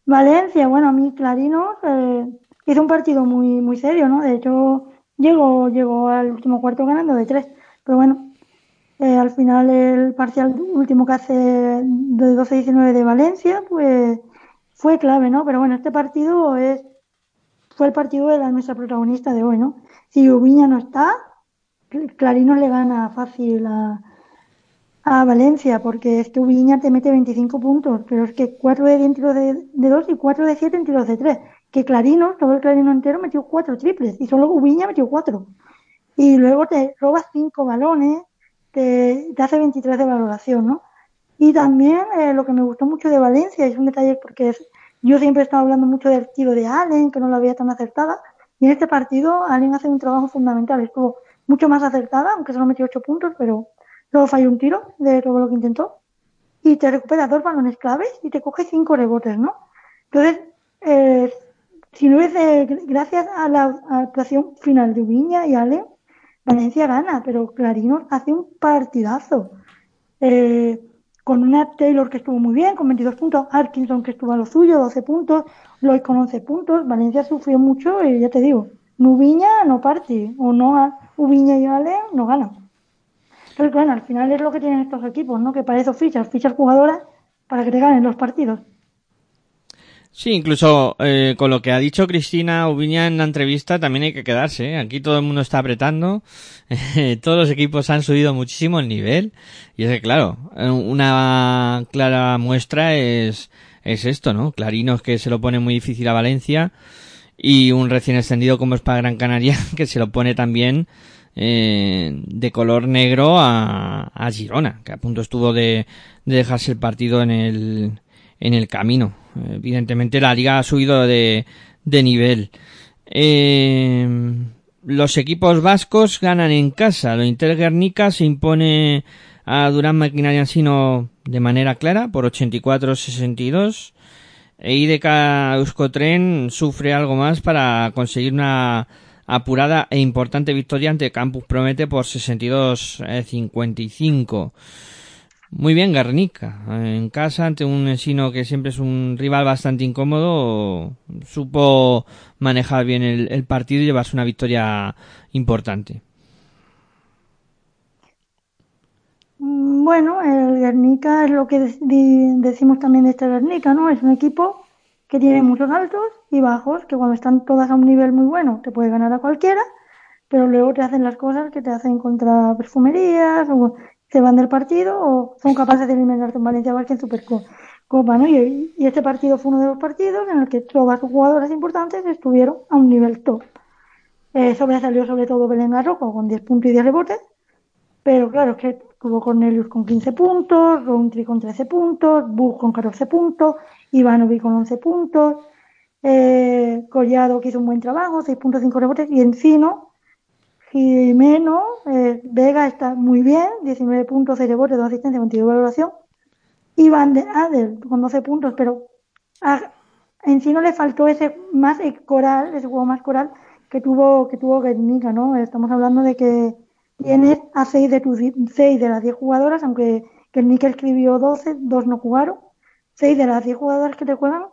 Valencia, bueno, a mí Clarinos eh, hizo un partido muy muy serio, ¿no? De hecho, llegó, llegó al último cuarto ganando de tres. Pero bueno, eh, al final el parcial último que hace de 12-19 de Valencia, pues fue clave, ¿no? Pero bueno, este partido es fue el partido de la nuestra protagonista de hoy, ¿no? Si Ubiña no está, Clarinos le gana fácil a, a Valencia, porque es que Ubiña te mete 25 puntos, pero es que 4 de 10 en tiros de, de 2 y 4 de 7 en tiros de 3. Que Clarinos, todo el Clarino entero, metió 4 triples y solo Ubiña metió 4. Y luego te robas 5 balones, te, te, hace 23 de valoración, ¿no? Y también eh, lo que me gustó mucho de Valencia, es un detalle porque es, yo siempre he estado hablando mucho del tiro de Allen, que no lo había tan acertada, y en este partido Allen hace un trabajo fundamental, estuvo mucho más acertada, aunque solo metió 8 puntos, pero luego falló un tiro de todo lo que intentó, y te recupera dos balones claves y te coge 5 rebotes, ¿no? Entonces, eh, si no hubiese, gracias a la actuación final de Viña y Allen, Valencia gana, pero Clarinos hace un partidazo. Eh, con una Taylor que estuvo muy bien, con 22 puntos, Arkinson que estuvo a lo suyo, 12 puntos, Lloyd con 11 puntos, Valencia sufrió mucho y ya te digo, Nubiña no parte, o no, Ubiña y Ale no ganan. Pero bueno, al final es lo que tienen estos equipos, ¿no? Que para eso fichas, fichas jugadoras para que te ganen los partidos. Sí, incluso eh, con lo que ha dicho Cristina Ubiña en la entrevista también hay que quedarse. ¿eh? Aquí todo el mundo está apretando. todos los equipos han subido muchísimo el nivel. Y es que, claro, una clara muestra es, es esto, ¿no? Clarinos que se lo pone muy difícil a Valencia y un recién extendido como es para Gran Canaria que se lo pone también eh, de color negro a, a Girona, que a punto estuvo de, de dejarse el partido en el, en el camino. Evidentemente la liga ha subido de, de nivel. Eh, los equipos vascos ganan en casa. Lo Inter Guernica se impone a Durán Maquinaria Sino de manera clara por 84-62. E IDK Euskotren sufre algo más para conseguir una apurada e importante victoria ante Campus Promete por 62-55. Muy bien, Garnica. En casa, ante un Ensino que siempre es un rival bastante incómodo, supo manejar bien el, partido y llevarse una victoria importante. Bueno, el Guernica es lo que decimos también de este Guernica, ¿no? Es un equipo que tiene muchos altos y bajos, que cuando están todas a un nivel muy bueno te puede ganar a cualquiera, pero luego te hacen las cosas que te hacen contra perfumerías o se van del partido o son capaces de eliminarse en Valencia Basket en Supercopa, ¿no? Y, este partido fue uno de los partidos en el que todas sus jugadoras importantes estuvieron a un nivel top. Eh, sobresalió sobre todo Belén Garrojo con 10 puntos y 10 rebotes, pero claro, es que tuvo Cornelius con 15 puntos, Roundtree con 13 puntos, Bug con 14 puntos, Ivanovic con 11 puntos, eh, Collado que hizo un buen trabajo, 6.5 rebotes, y Encino Jimeno eh, Vega está muy bien, 19 puntos, 6 rebotes, 2 asistencias, 22 valoración. Y Van de Adel con 12 puntos, pero en sí no le faltó ese más coral, ese juego más coral que tuvo que tuvo Guernica, ¿no? Estamos hablando de que tienes a 6 de tus 6 de las 10 jugadoras, aunque Guernica escribió 12, 2 no jugaron. 6 de las 10 jugadoras que te juegan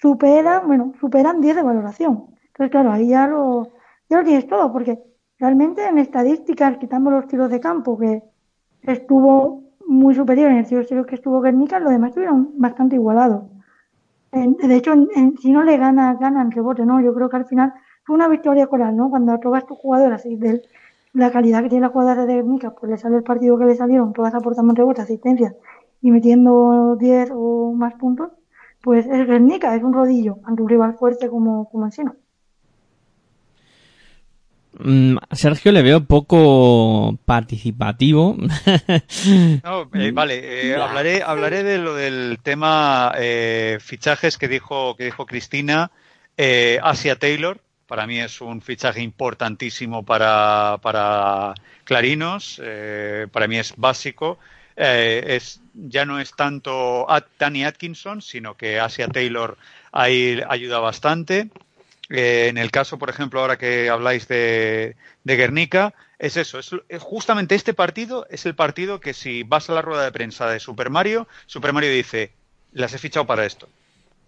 superan, bueno, superan 10 de valoración. Entonces, claro, ahí ya lo, ya lo tienes todo, porque Realmente en estadísticas, quitando los tiros de campo, que estuvo muy superior en el tiro que estuvo Guernica, los demás estuvieron bastante igualados. de hecho, si no le gana, ganan rebote, ¿no? Yo creo que al final fue una victoria coral, ¿no? Cuando probas tu jugador así de la calidad que tiene la jugadora de Guernica, pues le sale el partido que le salieron, todas aportando rebote, asistencia y metiendo 10 o más puntos, pues es Guernica, es un rodillo ante un rival fuerte como, como Encino. Mm, Sergio le veo poco participativo. Eh, vale, eh, hablaré, hablaré de lo del tema eh, fichajes que dijo, que dijo Cristina. Asia Taylor, para mí es un fichaje importantísimo para, para Clarinos, para mí es básico. Es, ya no es tanto Danny Atkinson, sino que Asia Taylor ahí ayuda bastante. Eh, en el caso, por ejemplo, ahora que habláis de, de Guernica, es eso, es, justamente este partido es el partido que si vas a la rueda de prensa de Super Mario, Super Mario dice, las he fichado para esto.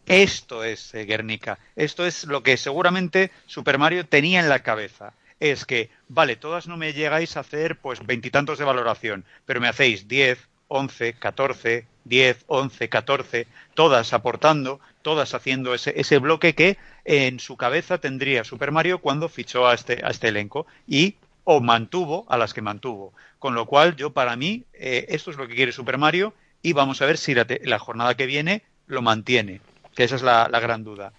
Esto es eh, Guernica, esto es lo que seguramente Super Mario tenía en la cabeza. Es que, vale, todas no me llegáis a hacer pues veintitantos de valoración, pero me hacéis 10, 11, 14, 10, 11, 14, todas aportando, todas haciendo ese, ese bloque que en su cabeza tendría Super Mario cuando fichó a este, a este elenco. Y o mantuvo a las que mantuvo. Con lo cual, yo para mí, eh, esto es lo que quiere Super Mario y vamos a ver si la, jornada que viene lo mantiene, que esa es la, gran duda.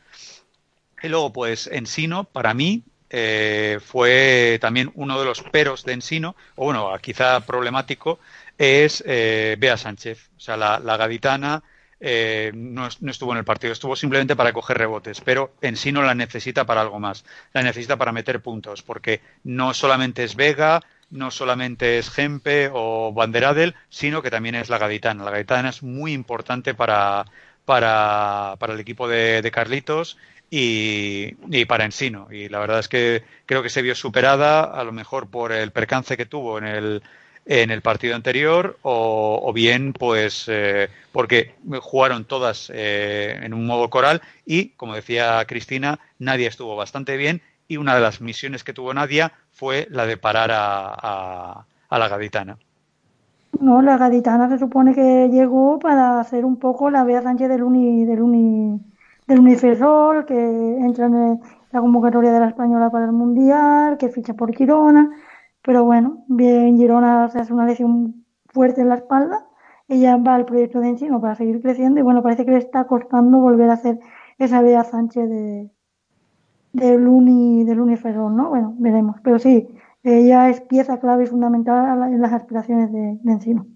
Y luego, pues, Ensino, para mí, eh, fue también uno de los peros de Ensino, o bueno, quizá problemático, es eh, Bea Sánchez, o sea, la, gaditana eh, no, estuvo en el partido, estuvo simplemente para coger rebotes, pero en sí no la necesita para algo más, la necesita para meter puntos, porque no solamente es Vega, no solamente es Gempe o Banderadel, sino que también es la Gaditana. La Gaditana es muy importante para, para, para el equipo de, Carlitos y, y, para Ensino. Y la verdad es que creo que se vio superada, a lo mejor por el percance que tuvo en el, en el partido anterior o, bien pues eh, porque jugaron todas eh, en un modo coral y como decía Cristina Nadia estuvo bastante bien y una de las misiones que tuvo Nadia fue la de parar a, la gaditana. No, la gaditana se supone que llegó para hacer un poco la Bea Sánchez del Uni, del Uni, del Uniferrol, que entra en la convocatoria de la española para el Mundial, que ficha por Girona pero bueno, bien Girona se hace una lesión fuerte en la espalda, ella va al proyecto de Encino para seguir creciendo y bueno, parece que le está costando volver a hacer esa Bea Sánchez de del Uni, del Uniferón, ¿no? Bueno, veremos. Pero sí, ella es pieza clave y fundamental en las aspiraciones de, Encino.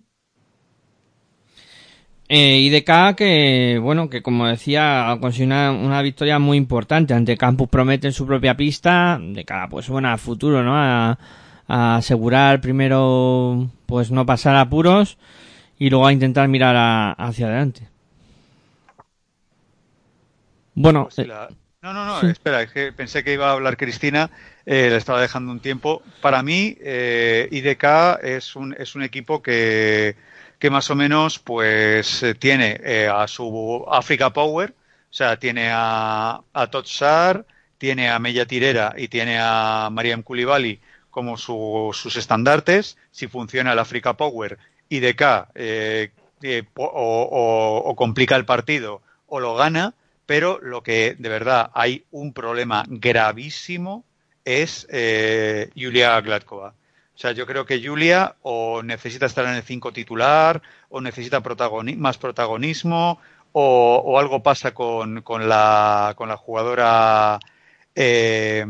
Eh, IDK que, bueno, que como decía, ha conseguido una, victoria muy importante ante Campus Promete en su propia pista, de cara, pues bueno, a futuro, ¿no? A, a asegurar primero pues no pasar apuros y luego a intentar mirar hacia adelante. Bueno, pues eh, no, no, no, espera, es que pensé que iba a hablar Cristina, eh, le estaba dejando un tiempo. Para mí, eh, IDK es un, es un equipo que, que más o menos pues tiene a su Africa Power, o sea, tiene a, a Totsar, tiene a Mella Tirera y tiene a Mariam Koulibaly como sus estandartes, si funciona el Africa Power de eh, eh o, complica el partido o lo gana, pero lo que de verdad hay un problema gravísimo es eh, Julia Gladkova. O sea, yo creo que Julia o necesita estar en el 5 titular o necesita más protagonismo o, algo pasa con, con, la, con la jugadora eh,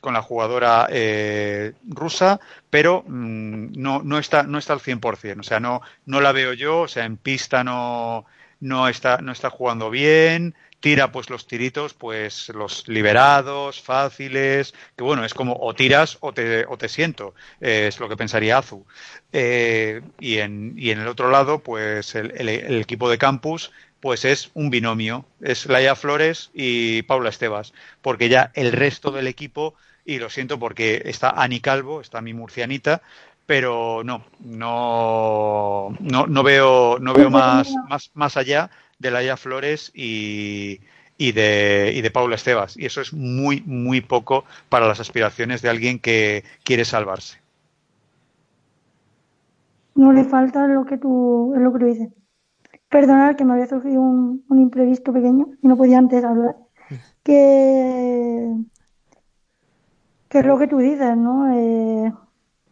con la jugadora eh, rusa, pero mm, no, no, está, no está al 100%. O sea, no, no la veo yo, o sea, en pista no, no, está, no está jugando bien, tira pues los tiritos, pues los liberados, fáciles, que bueno, es como o tiras o te, o te siento, eh, es lo que pensaría Azu. Eh, y, en, y en el otro lado, pues el, el equipo de campus pues es un binomio, es Laia Flores y Paula Estebas, porque ya el resto del equipo y lo siento porque está Ani Calvo, está mi murcianita, pero no, no, no, no veo, no veo más, más, más allá de Laia Flores y, y de, y de Paula Estebas. Y eso es muy, muy poco para las aspiraciones de alguien que quiere salvarse. No le falta lo que tú, lo que tú dices. Perdonad que me había surgido un, un imprevisto pequeño y no podía antes hablar. Que que es lo que tú dices, ¿no? Eh,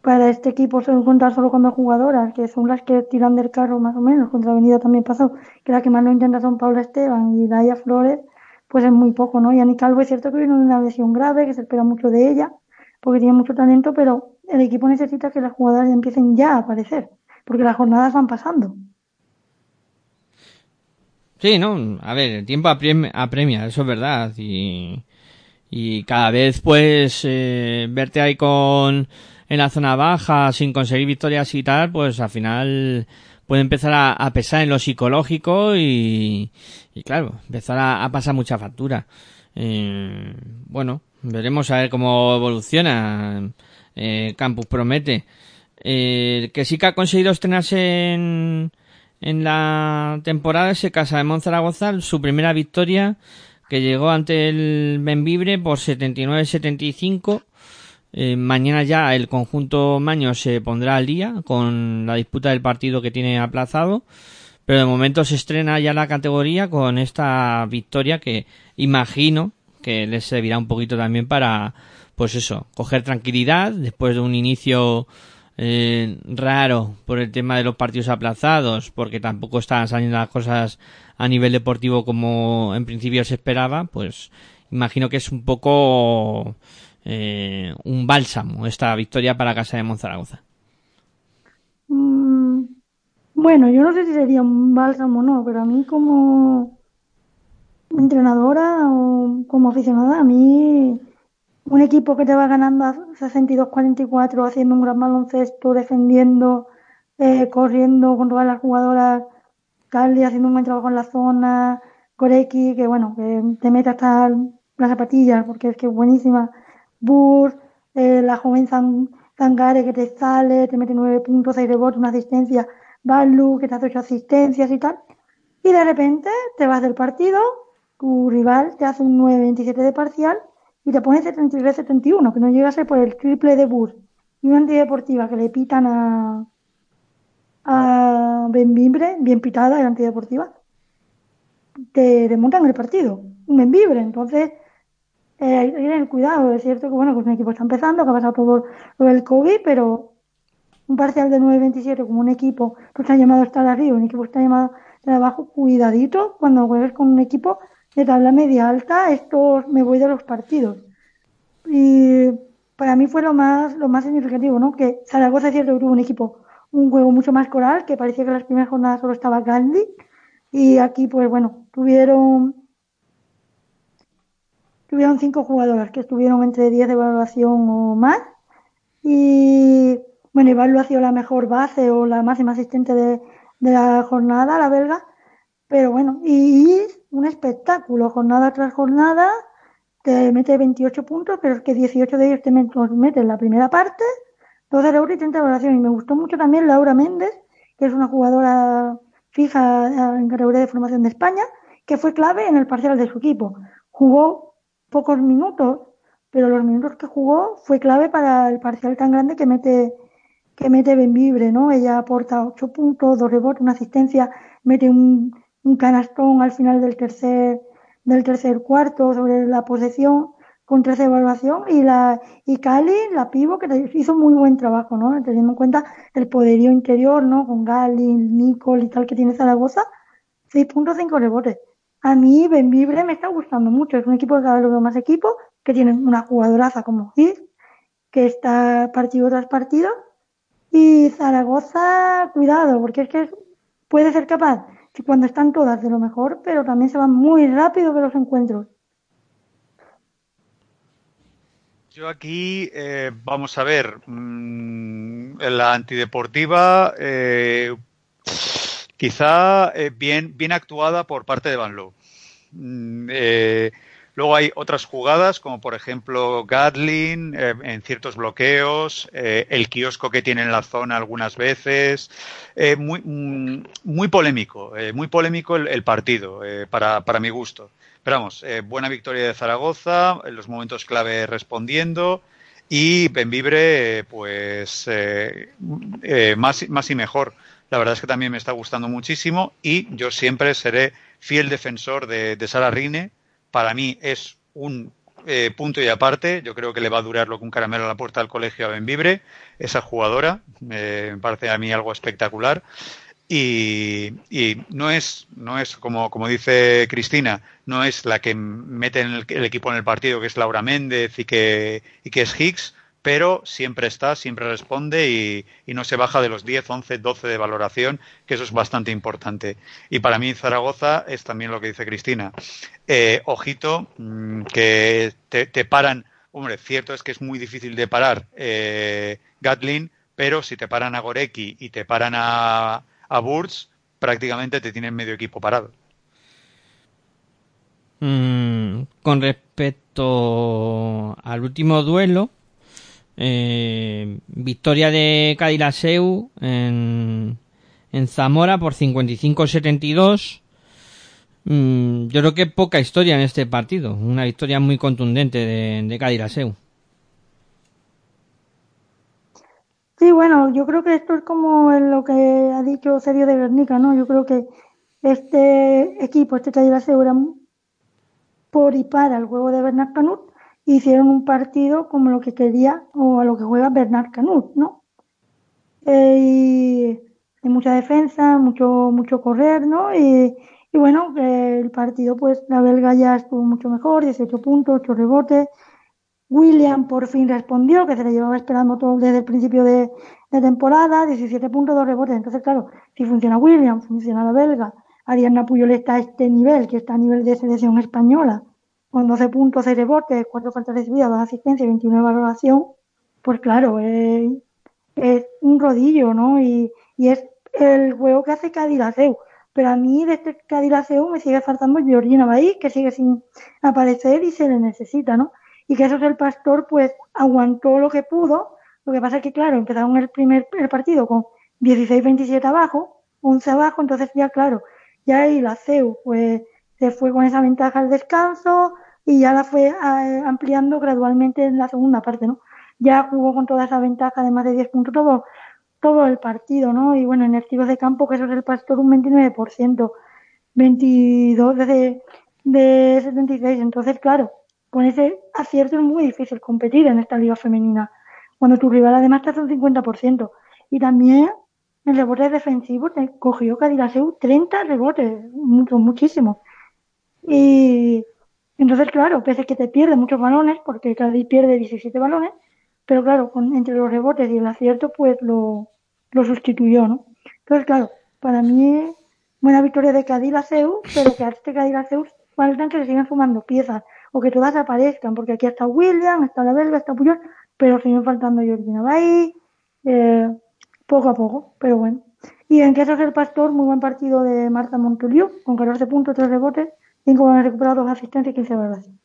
para este equipo se contar solo con dos jugadoras, que son las que tiran del carro más o menos, contra Avenida también pasó, que la que más lo intenta son Paula Esteban y Laia Flores, pues es muy poco, ¿no? Y Ani Calvo es cierto que viene una lesión grave, que se espera mucho de ella, porque tiene mucho talento, pero el equipo necesita que las jugadoras empiecen ya a aparecer, porque las jornadas van pasando. Sí, no, a ver, el tiempo apremia, eso es verdad, y y cada vez pues eh, verte ahí con en la zona baja sin conseguir victorias y tal pues al final puede empezar a, pesar en lo psicológico y, claro empezar a, pasar mucha factura Eh, bueno, veremos a ver cómo evoluciona. Eh, Campus promete. Eh, que sí que ha conseguido estrenarse en, en la temporada ese Casa de Monzaragoza, su primera victoria que llegó ante el Benvibre por 79-75. Eh, mañana ya el conjunto Maño se pondrá al día con la disputa del partido que tiene aplazado. Pero de momento se estrena ya la categoría con esta victoria que imagino que les servirá un poquito también para, pues eso, coger tranquilidad después de un inicio eh, raro por el tema de los partidos aplazados, porque tampoco estaban saliendo las cosas a nivel deportivo como en principio se esperaba, pues imagino que es un poco eh, un bálsamo esta victoria para Casa de Monzaragoza. Mm, bueno, yo no sé si sería un bálsamo o no, pero a mí como entrenadora o como aficionada, a mí un equipo que te va ganando a 62-44, haciendo un gran baloncesto, defendiendo, eh, corriendo con todas las jugadoras, Carly haciendo un buen trabajo en la zona, Koreki, que bueno, que te mete hasta las zapatillas, porque es que es buenísima, Burr, eh, la joven Zangare que te sale, te mete nueve puntos, seis rebotes, una asistencia, Balu que te hace ocho asistencias y tal, y de repente te vas del partido, tu rival te hace un 9-27 de parcial y te pone 73-71, que no llega a ser por el triple de Bus y una antideportiva que le pitan a, a Benvibre, bien pitada la antideportiva, te remontan el partido, un Benvibre. Entonces, eh, hay que tener cuidado. Es cierto que, bueno, pues un equipo está empezando, que ha pasado todo lo del COVID, pero un parcial de 9-27 como un equipo pues está llamado estar arriba, un equipo está llamado a abajo, cuidadito cuando juegues con un equipo de tabla media alta, esto me voy de los partidos. Y para mí fue lo más, lo más significativo, ¿no? Que Zaragoza es cierto que tuvo un equipo, un juego mucho más coral, que parecía que las primeras jornadas solo estaba Gandhi. Y aquí, pues bueno, tuvieron, tuvieron cinco jugadoras que estuvieron entre 10 de evaluación o más. Y bueno, Iván la mejor base o la máxima asistente de, de la jornada, la belga. Pero bueno, y un espectáculo, jornada tras jornada, te mete 28 puntos, pero es que 18 de ellos te mete en la primera parte, 12 euros y 30 valoración. Y me gustó mucho también Laura Méndez, que es una jugadora fija en categoría de formación de España, que fue clave en el parcial de su equipo. Jugó pocos minutos, pero los minutos que jugó fue clave para el parcial tan grande que mete que mete Benvibre, ¿no? Ella aporta 8 puntos, dos rebotes, una asistencia, mete un, canastón al final del tercer, del tercer cuarto sobre la posesión con 13 evaluación y la y Cali, la pivo, que hizo muy buen trabajo, ¿no? Teniendo en cuenta el poderío interior, ¿no? Con Gali, Nicole y tal que tiene Zaragoza, 6.5 rebotes. A mí Benvibre me está gustando mucho, es un equipo que cada vez lo veo más equipo, que tiene una jugadoraza como Gis, que está partido tras partido, y Zaragoza, cuidado, porque es que puede ser capaz cuando están todas de lo mejor, pero también se van muy rápido de los encuentros. Yo aquí eh, vamos a ver mmm, la antideportiva eh, quizá eh, bien bien actuada por parte de Van Loo. Mm, eh, Luego hay otras jugadas, como por ejemplo Gatling, eh, en ciertos bloqueos, eh, el kiosco que tiene en la zona algunas veces. Muy, mm, muy polémico, muy polémico el, partido, para, para, mi gusto. Pero vamos, buena victoria de Zaragoza, en los momentos clave respondiendo. Y Benvibre, pues más, más y mejor. La verdad es que también me está gustando muchísimo y yo siempre seré fiel defensor de, de Sara Rine para mí es un eh, punto y aparte. Yo creo que le va a durar lo que un caramelo a la puerta del colegio a Benvibre, esa jugadora. Me parece a mí algo espectacular. Y, y, no es, no es como, como dice Cristina, no es la que mete en el, el, equipo en el partido, que es Laura Méndez y que, y que es Higgs, pero siempre está, siempre responde y, no se baja de los 10, 11, 12 de valoración, que eso es bastante importante. Y para mí Zaragoza es también lo que dice Cristina. Eh, ojito, mmm, que te, paran, hombre, cierto es que es muy difícil de parar eh, Gatlin, pero si te paran a Gorecki y te paran a, a Burz, prácticamente te tienen medio equipo parado. mm, con respecto al último duelo, eh, victoria de Cadillaceu en, en Zamora por 55-72. Mm, yo creo que poca historia en este partido. Una victoria muy contundente de, de Cadillaceu. Sí, bueno, yo creo que esto es como lo que ha dicho Sergio de Guernica, ¿no? Yo creo que este equipo, este Cadillaceu era por y para el juego de Bernard Canut hicieron un partido como lo que quería o a lo que juega Bernard Canut, ¿no? Eh, y, mucha defensa, mucho mucho correr, ¿no? Y, bueno, eh, el partido, pues la belga ya estuvo mucho mejor, 18 puntos, 8 rebotes. William por fin respondió, que se le llevaba esperando todo desde el principio de, temporada, 17 puntos, 2 rebotes. Entonces, claro, si funciona William, funciona la belga, Ariana Puyol está a este nivel, que está a nivel de selección española, con 12 puntos, 6 rebotes, 4 faltas recibidas, 2 asistencias y 29 valoración, pues claro, es, un rodillo, ¿no? Y, y, es el juego que hace Cadillaceu. Pero a mí de este Cadillaceu me sigue faltando Georgina Bahí, que sigue sin aparecer y se le necesita, ¿no? Y que eso es el pastor, pues aguantó lo que pudo. Lo que pasa es que, claro, empezaron el primer el partido con 16-27 abajo, 11 abajo, entonces ya, claro, ya ahí la CEU, pues se fue con esa ventaja al descanso y ya la fue eh, ampliando gradualmente en la segunda parte, ¿no? Ya jugó con toda esa ventaja de más de 10 puntos todo, todo el partido, ¿no? Y bueno, en el tiro de campo, que eso es el pastor, un 29%, 22 de, de 76. Entonces, claro, con ese acierto es muy difícil competir en esta liga femenina. Cuando tu rival además te hace un 50%. Y también en rebotes defensivos te cogió Cadillaceu 30 rebotes, mucho, muchísimo. Y entonces, claro, a que te pierde muchos balones, porque Cádiz pierde 17 balones, pero claro, con, entre los rebotes y el acierto, pues lo, lo sustituyó, ¿no? Entonces, claro, para mí, buena victoria de Cádiz Seu, pero que a este Cádiz Seu faltan que se sigan sumando piezas, o que todas aparezcan, porque aquí está William, está la belga, está Puyol, pero siguen faltando Georgina Bay, eh, poco a poco, pero bueno. Y en es el pastor, muy buen partido de Marta Montoliu, con 14 puntos, 3 rebotes, 5 balones recuperados, 2 asistentes y 15 valoraciones.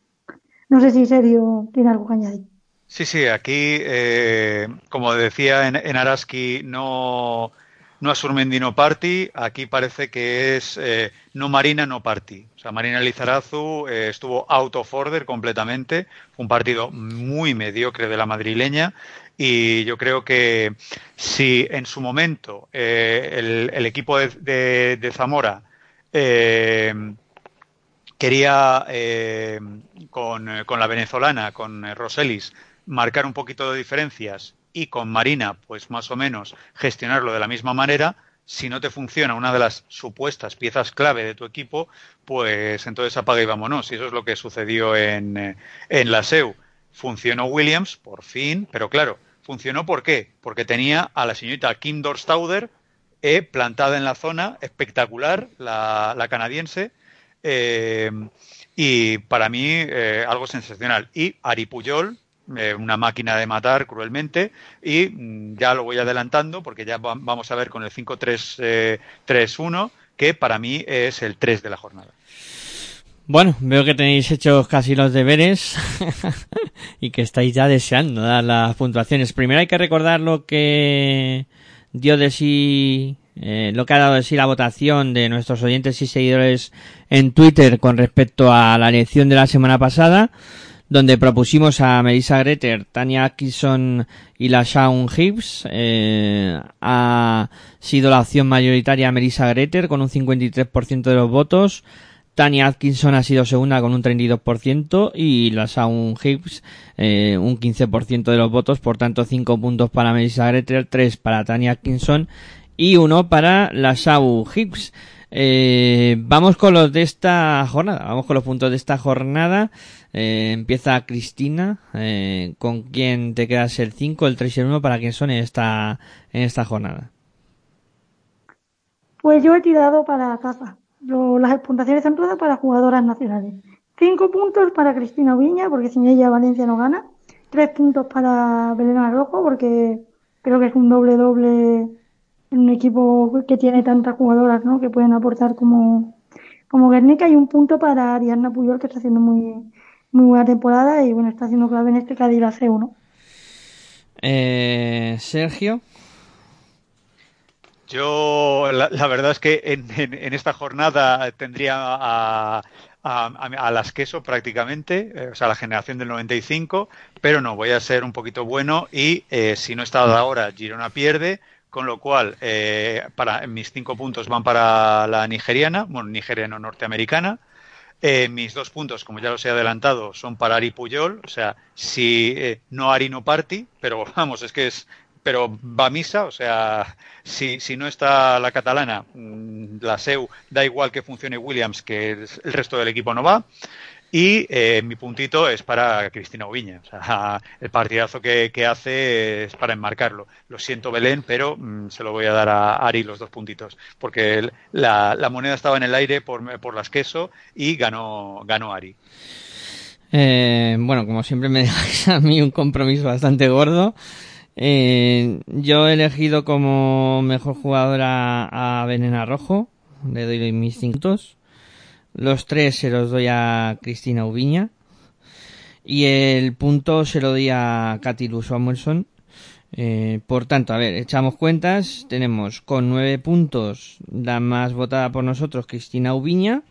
No sé si Sergio tiene algo que añadir. Sí, sí, aquí, eh, como decía en, en, Araski, no, no Asurmendi no party, aquí parece que es eh, no Marina no party. O sea, Marina Lizarazu eh, estuvo out of order completamente, fue un partido muy mediocre de la madrileña y yo creo que si en su momento el, el, equipo de, de, de Zamora quería con, con, la venezolana, con Roselis, marcar un poquito de diferencias y con Marina, pues más o menos gestionarlo de la misma manera, si no te funciona una de las supuestas piezas clave de tu equipo, pues entonces apaga y vámonos. Y eso es lo que sucedió en, en la SEU. Funcionó Williams, por fin, pero claro, funcionó ¿por qué? Porque tenía a la señorita Kim Dorstauder eh, plantada en la zona, espectacular, la, la canadiense, eh, y para mí eh, algo sensacional. Y Ari Puyol, eh, una máquina de matar cruelmente y mm, ya lo voy adelantando porque ya va, vamos a ver con el 5-3-3-1 eh, que para mí es el 3 de la jornada. Bueno, veo que tenéis hechos casi los deberes y que estáis ya deseando dar las puntuaciones. Primero hay que recordar lo que dio de sí, eh, lo que ha dado de sí la votación de nuestros oyentes y seguidores en Twitter con respecto a la elección de la semana pasada donde propusimos a Melissa Greter, Tania Atkinson y la Shaun Hibbs. Eh, ha sido la opción mayoritaria Melissa Greter con un 53% de los votos. Tania Atkinson ha sido segunda con un 32% y la Shaun Hibbs eh, un 15% de los votos, por tanto 5 puntos para Melissa Greter, 3 para Tania Atkinson y 1 para la Shaun Hibbs. Eh, vamos con los de esta jornada, vamos con los puntos de esta jornada. Eh, empieza Cristina, eh, con quién te quedas el 5, el 3 y el 1 para quién son en esta, en esta jornada. Pues yo he tirado para casa. Lo, las puntuaciones son todas para jugadoras nacionales. 5 puntos para Cristina Viña, porque sin ella Valencia no gana. 3 puntos para Belén Rojo, porque creo que es un doble doble en un equipo que tiene tantas jugadoras, ¿no? Que pueden aportar como, como Guernica y un punto para Ariadna Puyol, que está haciendo muy, muy buena temporada y bueno, está haciendo clave en este Cádiz C1. Eh, Sergio. Yo, la, verdad es que en, en, esta jornada tendría a, a, las queso prácticamente, eh, o sea, la generación del 95, pero no, voy a ser un poquito bueno y eh, si no está ahora, Girona pierde, con lo cual eh, para mis cinco puntos van para la nigeriana, bueno, nigeriano norteamericana. mis dos puntos, como ya los he adelantado, son para Ari Puyol, o sea, si no Ari no party, pero vamos, es que es pero va misa, o sea, si, si no está la catalana, mm, la SEU, da igual que funcione Williams, que el resto del equipo no va. Y eh, mi puntito es para Cristina Oviña. O sea, el partidazo que, hace es para enmarcarlo. Lo siento, Belén, pero mm, se lo voy a dar a Ari los dos puntitos. Porque la, moneda estaba en el aire por, por las queso y ganó, ganó Ari. Eh, bueno, como siempre me dejáis a mí un compromiso bastante gordo. Eh, yo he elegido como mejor jugadora a Venena Rojo. Le doy mis cinco. Los tres se los doy a Cristina Ubiña. Y el punto se lo doy a Katy Samuelson. Eh, por tanto, a ver, echamos cuentas. Tenemos con nueve puntos la más votada por nosotros, Cristina Ubiña.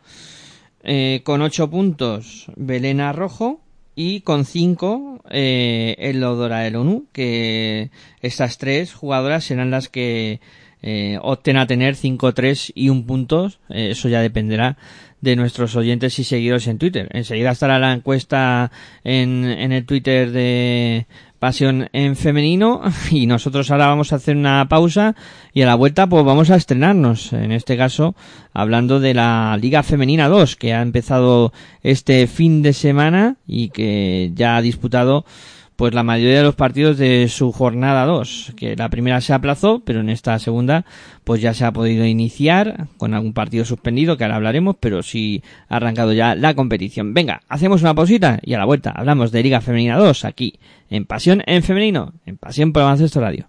Eh, con ocho puntos, Belena Rojo y con 5 eh, el Odora el ONU, que estas tres jugadoras serán las que eh, opten a tener 5, 3 y un punto. Eh, eso ya dependerá de nuestros oyentes y seguidores en Twitter. Enseguida estará la encuesta en, en el Twitter de Pasión en Femenino y nosotros ahora vamos a hacer una pausa y a la vuelta pues vamos a estrenarnos, en este caso hablando de la Liga Femenina 2 que ha empezado este fin de semana y que ya ha disputado pues la mayoría de los partidos de su jornada 2, que la primera se aplazó, pero en esta segunda pues ya se ha podido iniciar con algún partido suspendido que ahora hablaremos, pero sí ha arrancado ya la competición. Venga, hacemos una pausita y a la vuelta hablamos de Liga Femenina 2 aquí en Pasión en Femenino, en Pasión por Baloncesto Radio.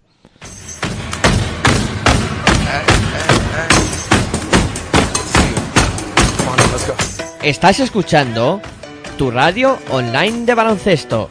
Estás escuchando tu radio online de baloncesto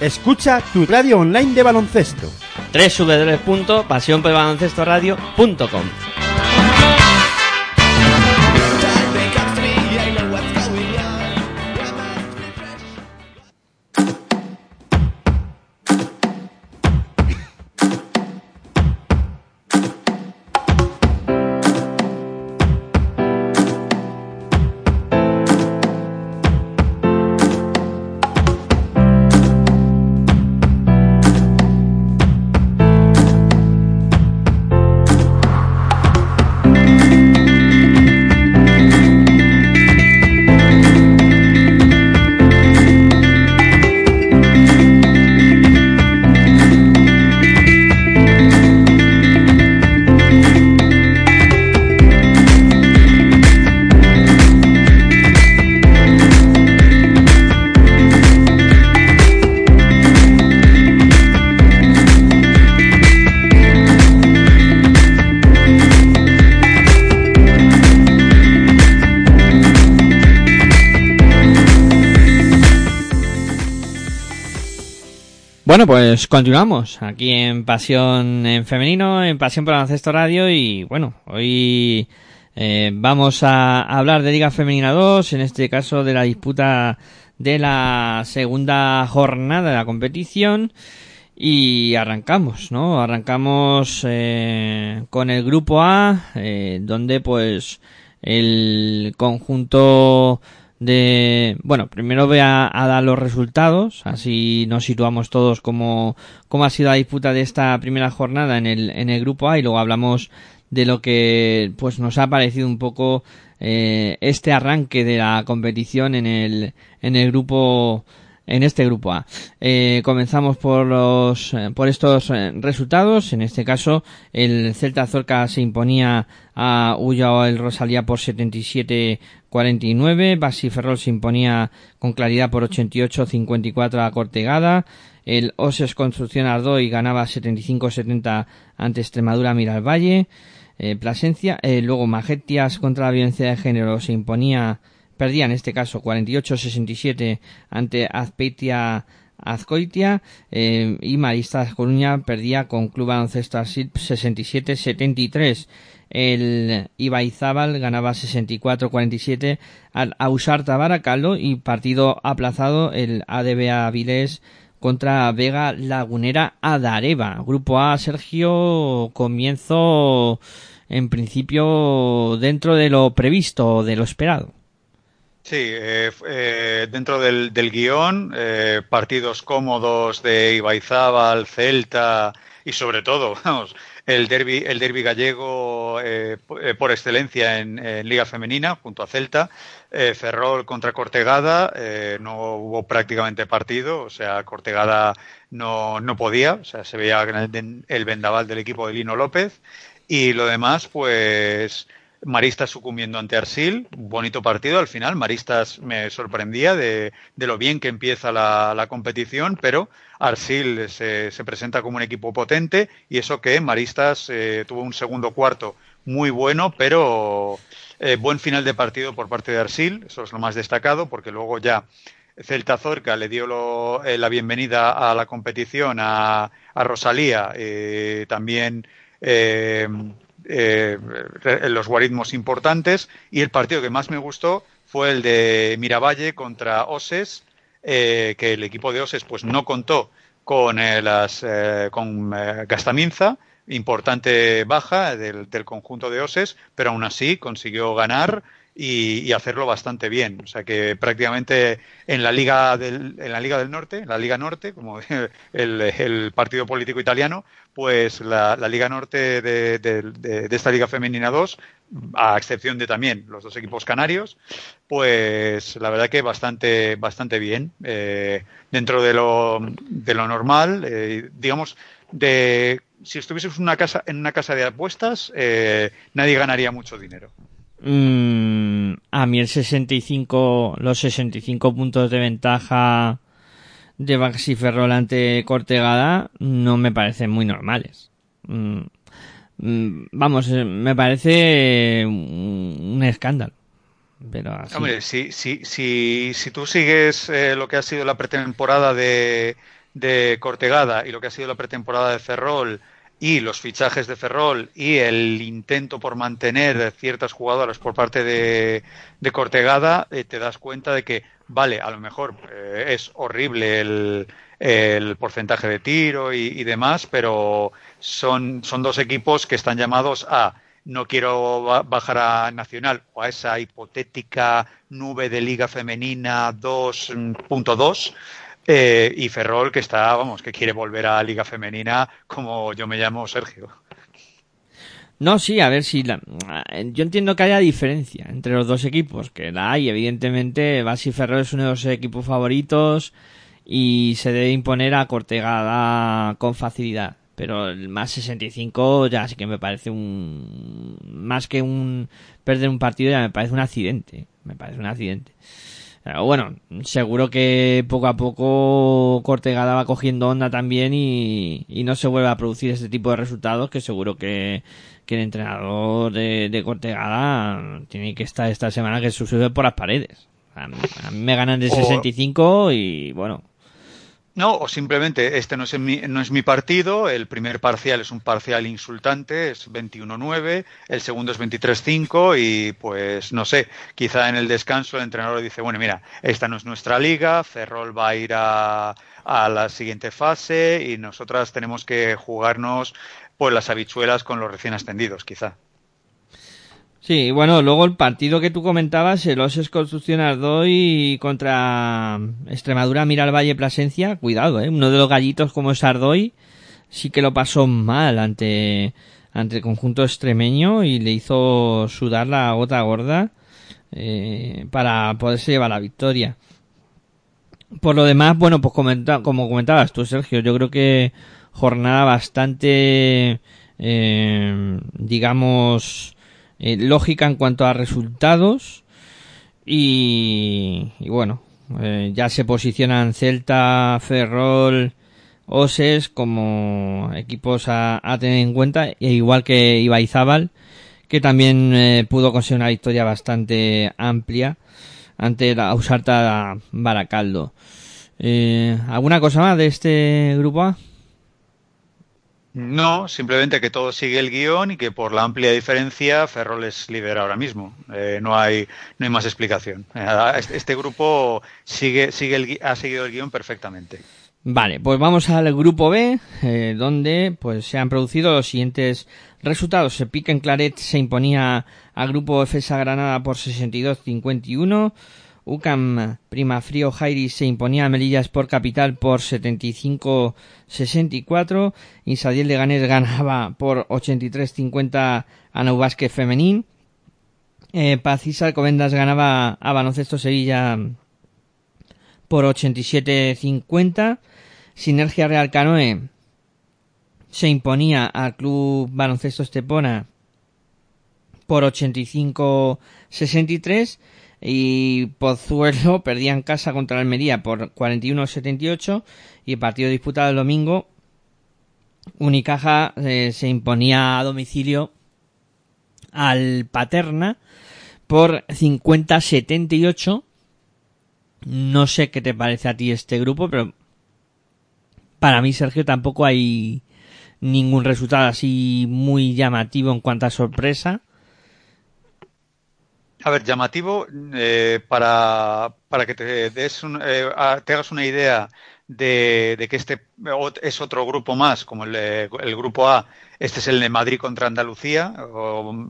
escucha tu radio online de baloncesto. www.pasionpelbaloncestoradio.com Bueno, pues continuamos aquí en Pasión en Femenino, en Pasión por el Ancesto Radio y bueno, hoy eh, vamos a hablar de Liga Femenina 2, en este caso de la disputa de la segunda jornada de la competición y arrancamos, ¿no? Arrancamos eh, con el grupo A, eh, donde pues el conjunto de... Bueno, primero voy a, a, dar los resultados, así nos situamos todos cómo, cómo ha sido la disputa de esta primera jornada en el, en el grupo A y luego hablamos de lo que pues nos ha parecido un poco eh, este arranque de la competición en el, en el grupo en este grupo A. Eh, comenzamos por los eh, por estos eh, resultados. En este caso, el Celta Zorca se imponía a Ulloa el Rosalía por 77 49, Basiferrol se imponía con claridad por 88-54 a Cortegada, el Oses Construcción Ardoy ganaba 75-70 ante Extremadura Miralvalle, eh, Plasencia, eh, luego Majetias contra la violencia de género se imponía, perdía en este caso 48-67 ante Azpeitia Azcoitia. Eh, y Maristas Coruña perdía con Club Baloncesto 67-73. El Ibaizábal ganaba 64-47 al Ausarta Baracaldo y partido aplazado el ADB Avilés contra Vega Lagunera Adareva. Grupo A, Sergio, comienzo en principio dentro de lo previsto, de lo esperado. Sí, eh, eh, dentro del, del guion, eh, partidos cómodos de Ibaizábal, Celta y sobre todo, vamos, el derby, el derby gallego por excelencia en, Liga Femenina junto a Celta, Ferrol contra Cortegada, no hubo prácticamente partido, o sea, Cortegada no, no podía, o sea, se veía el, el vendaval del equipo de Lino López. Y lo demás, pues Maristas sucumbiendo ante Arsil, bonito partido al final. Maristas me sorprendía de, lo bien que empieza la, competición, pero Arsil se, presenta como un equipo potente y eso que Maristas eh, tuvo un segundo cuarto muy bueno, pero eh, buen final de partido por parte de Arsil, eso es lo más destacado, porque luego ya Celta Zorca le dio eh, la bienvenida a la competición a, a Rosalía, también eh, los guarismos importantes y el partido que más me gustó fue el de Miravalle contra Oses, eh, que el equipo de Oses pues no contó con, eh, las, eh, con Gastaminza, importante baja del, del, conjunto de Oses, pero aún así consiguió ganar y, hacerlo bastante bien. O sea que prácticamente en la Liga del, en la Liga del Norte, en la Liga Norte, como el, partido político italiano, pues la, Liga Norte de, esta Liga Femenina 2, a excepción de también los dos equipos canarios, pues la verdad que bastante, bastante bien. Eh, dentro de lo, de lo normal, eh, digamos, de si estuvieses una casa, en una casa de apuestas, eh, nadie ganaría mucho dinero. Mm, a mí el 65, los 65 puntos de ventaja de Baxi Ferrol ante Cortegada no me parecen muy normales. Mm, mm, vamos, eh, me parece un, escándalo. Pero Hombre, si, si, si, si tú sigues eh, lo que ha sido la pretemporada de, de Cortegada y lo que ha sido la pretemporada de Ferrol y los fichajes de Ferrol y el intento por mantener ciertas jugadoras por parte de, de Cortegada, eh, te das cuenta de que, vale, a lo mejor eh, es horrible el, el, porcentaje de tiro y, demás, pero son, son dos equipos que están llamados a no quiero bajar a Nacional o a esa hipotética nube de Liga Femenina 2.2 eh, y Ferrol, que está, vamos, que quiere volver a Liga Femenina, como yo me llamo Sergio. No, sí, a ver si la... yo entiendo que haya diferencia entre los dos equipos, que la hay, evidentemente, Basi Ferrol es uno de los equipos favoritos y se debe imponer a Cortegada con facilidad. Pero el más 65 ya sí que me parece un... Más que un perder un partido ya me parece un accidente. Me parece un accidente bueno, seguro que poco a poco Cortegada va cogiendo onda también y, no se vuelve a producir este tipo de resultados que seguro que, el entrenador de, Cortegada tiene que estar esta semana que sube por las paredes. A mí, me ganan de 65 y bueno, No, o simplemente este no es, mi, no es mi partido, el primer parcial es un parcial insultante, es 21-9, el segundo es 23-5 y pues no sé, quizá en el descanso el entrenador dice, bueno, mira, esta no es nuestra liga, Ferrol va a ir a, a la siguiente fase y nosotras tenemos que jugarnos pues las habichuelas con los recién ascendidos, quizá. Sí, bueno, luego el partido que tú comentabas, el Oses Construcción Ardoy contra Extremadura Mira al Valle Plasencia, cuidado, ¿eh? uno de los gallitos como es Ardoy sí que lo pasó mal ante, ante el conjunto extremeño y le hizo sudar la gota gorda eh, para poderse llevar la victoria. Por lo demás, bueno, pues como comentabas tú, Sergio, yo creo que jornada bastante, eh, digamos, eh, lógica en cuanto a resultados y, y bueno, eh, ya se posicionan Celta, Ferrol, Oses como equipos a, tener en cuenta, e igual que Ibaizábal, que también eh, pudo conseguir una victoria bastante amplia ante la Ausarta Baracaldo. ¿Alguna cosa más de este grupo A? No, simplemente que todo sigue el guion y que por la amplia diferencia Ferrol es líder ahora mismo. Eh, no hay no hay más explicación. Este, este grupo sigue sigue el, ha seguido el guion perfectamente. Vale, pues vamos al grupo B, eh, donde pues se han producido los siguientes resultados. El Piquen Claret se imponía al grupo FESA Granada por 62-51. UCAM Primafrío Jairi se imponía a Melilla Sport Capital por 75-64. Insadiel de Ganes ganaba por 83-50 a Naubasque Femenín. Eh, Pacisa Alcobendas ganaba a Baloncesto Sevilla por 87-50. Sinergia Real Canoe se imponía al Club Baloncesto Estepona por 85-63 y Pozuelo perdía en casa contra Almería por 41-78 y el partido disputado el domingo Unicaja eh, se imponía a domicilio al Paterna por 50-78 no sé qué te parece a ti este grupo pero para mí Sergio tampoco hay ningún resultado así muy llamativo en cuanto a sorpresa a ver, llamativo, eh, para, para, que te, des un, eh, te hagas una idea de, de, que este es otro grupo más, como el, el, grupo A, este es el de Madrid contra Andalucía,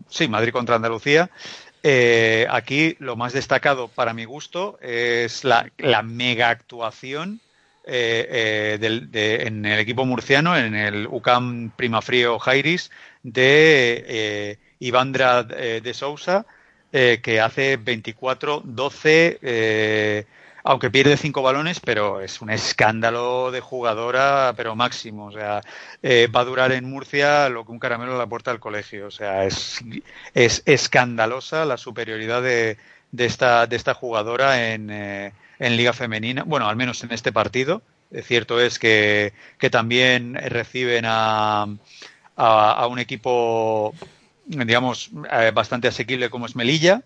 sí, Madrid contra Andalucía. Eh, aquí lo más destacado para mi gusto es la, mega actuación eh, del, de, en el equipo murciano, en el UCAM Primafrío Jairis, de Ivandra de Sousa, eh, que hace 24-12, eh, aunque pierde cinco balones, pero es un escándalo de jugadora, pero máximo. O sea, eh, va a durar en Murcia lo que un caramelo a la puerta del colegio. O sea, es, es escandalosa la superioridad de, de, esta, de esta jugadora en, eh, en Liga Femenina, bueno, al menos en este partido. Cierto es que, que también reciben a, a, a un equipo digamos, eh, bastante asequible como es Melilla,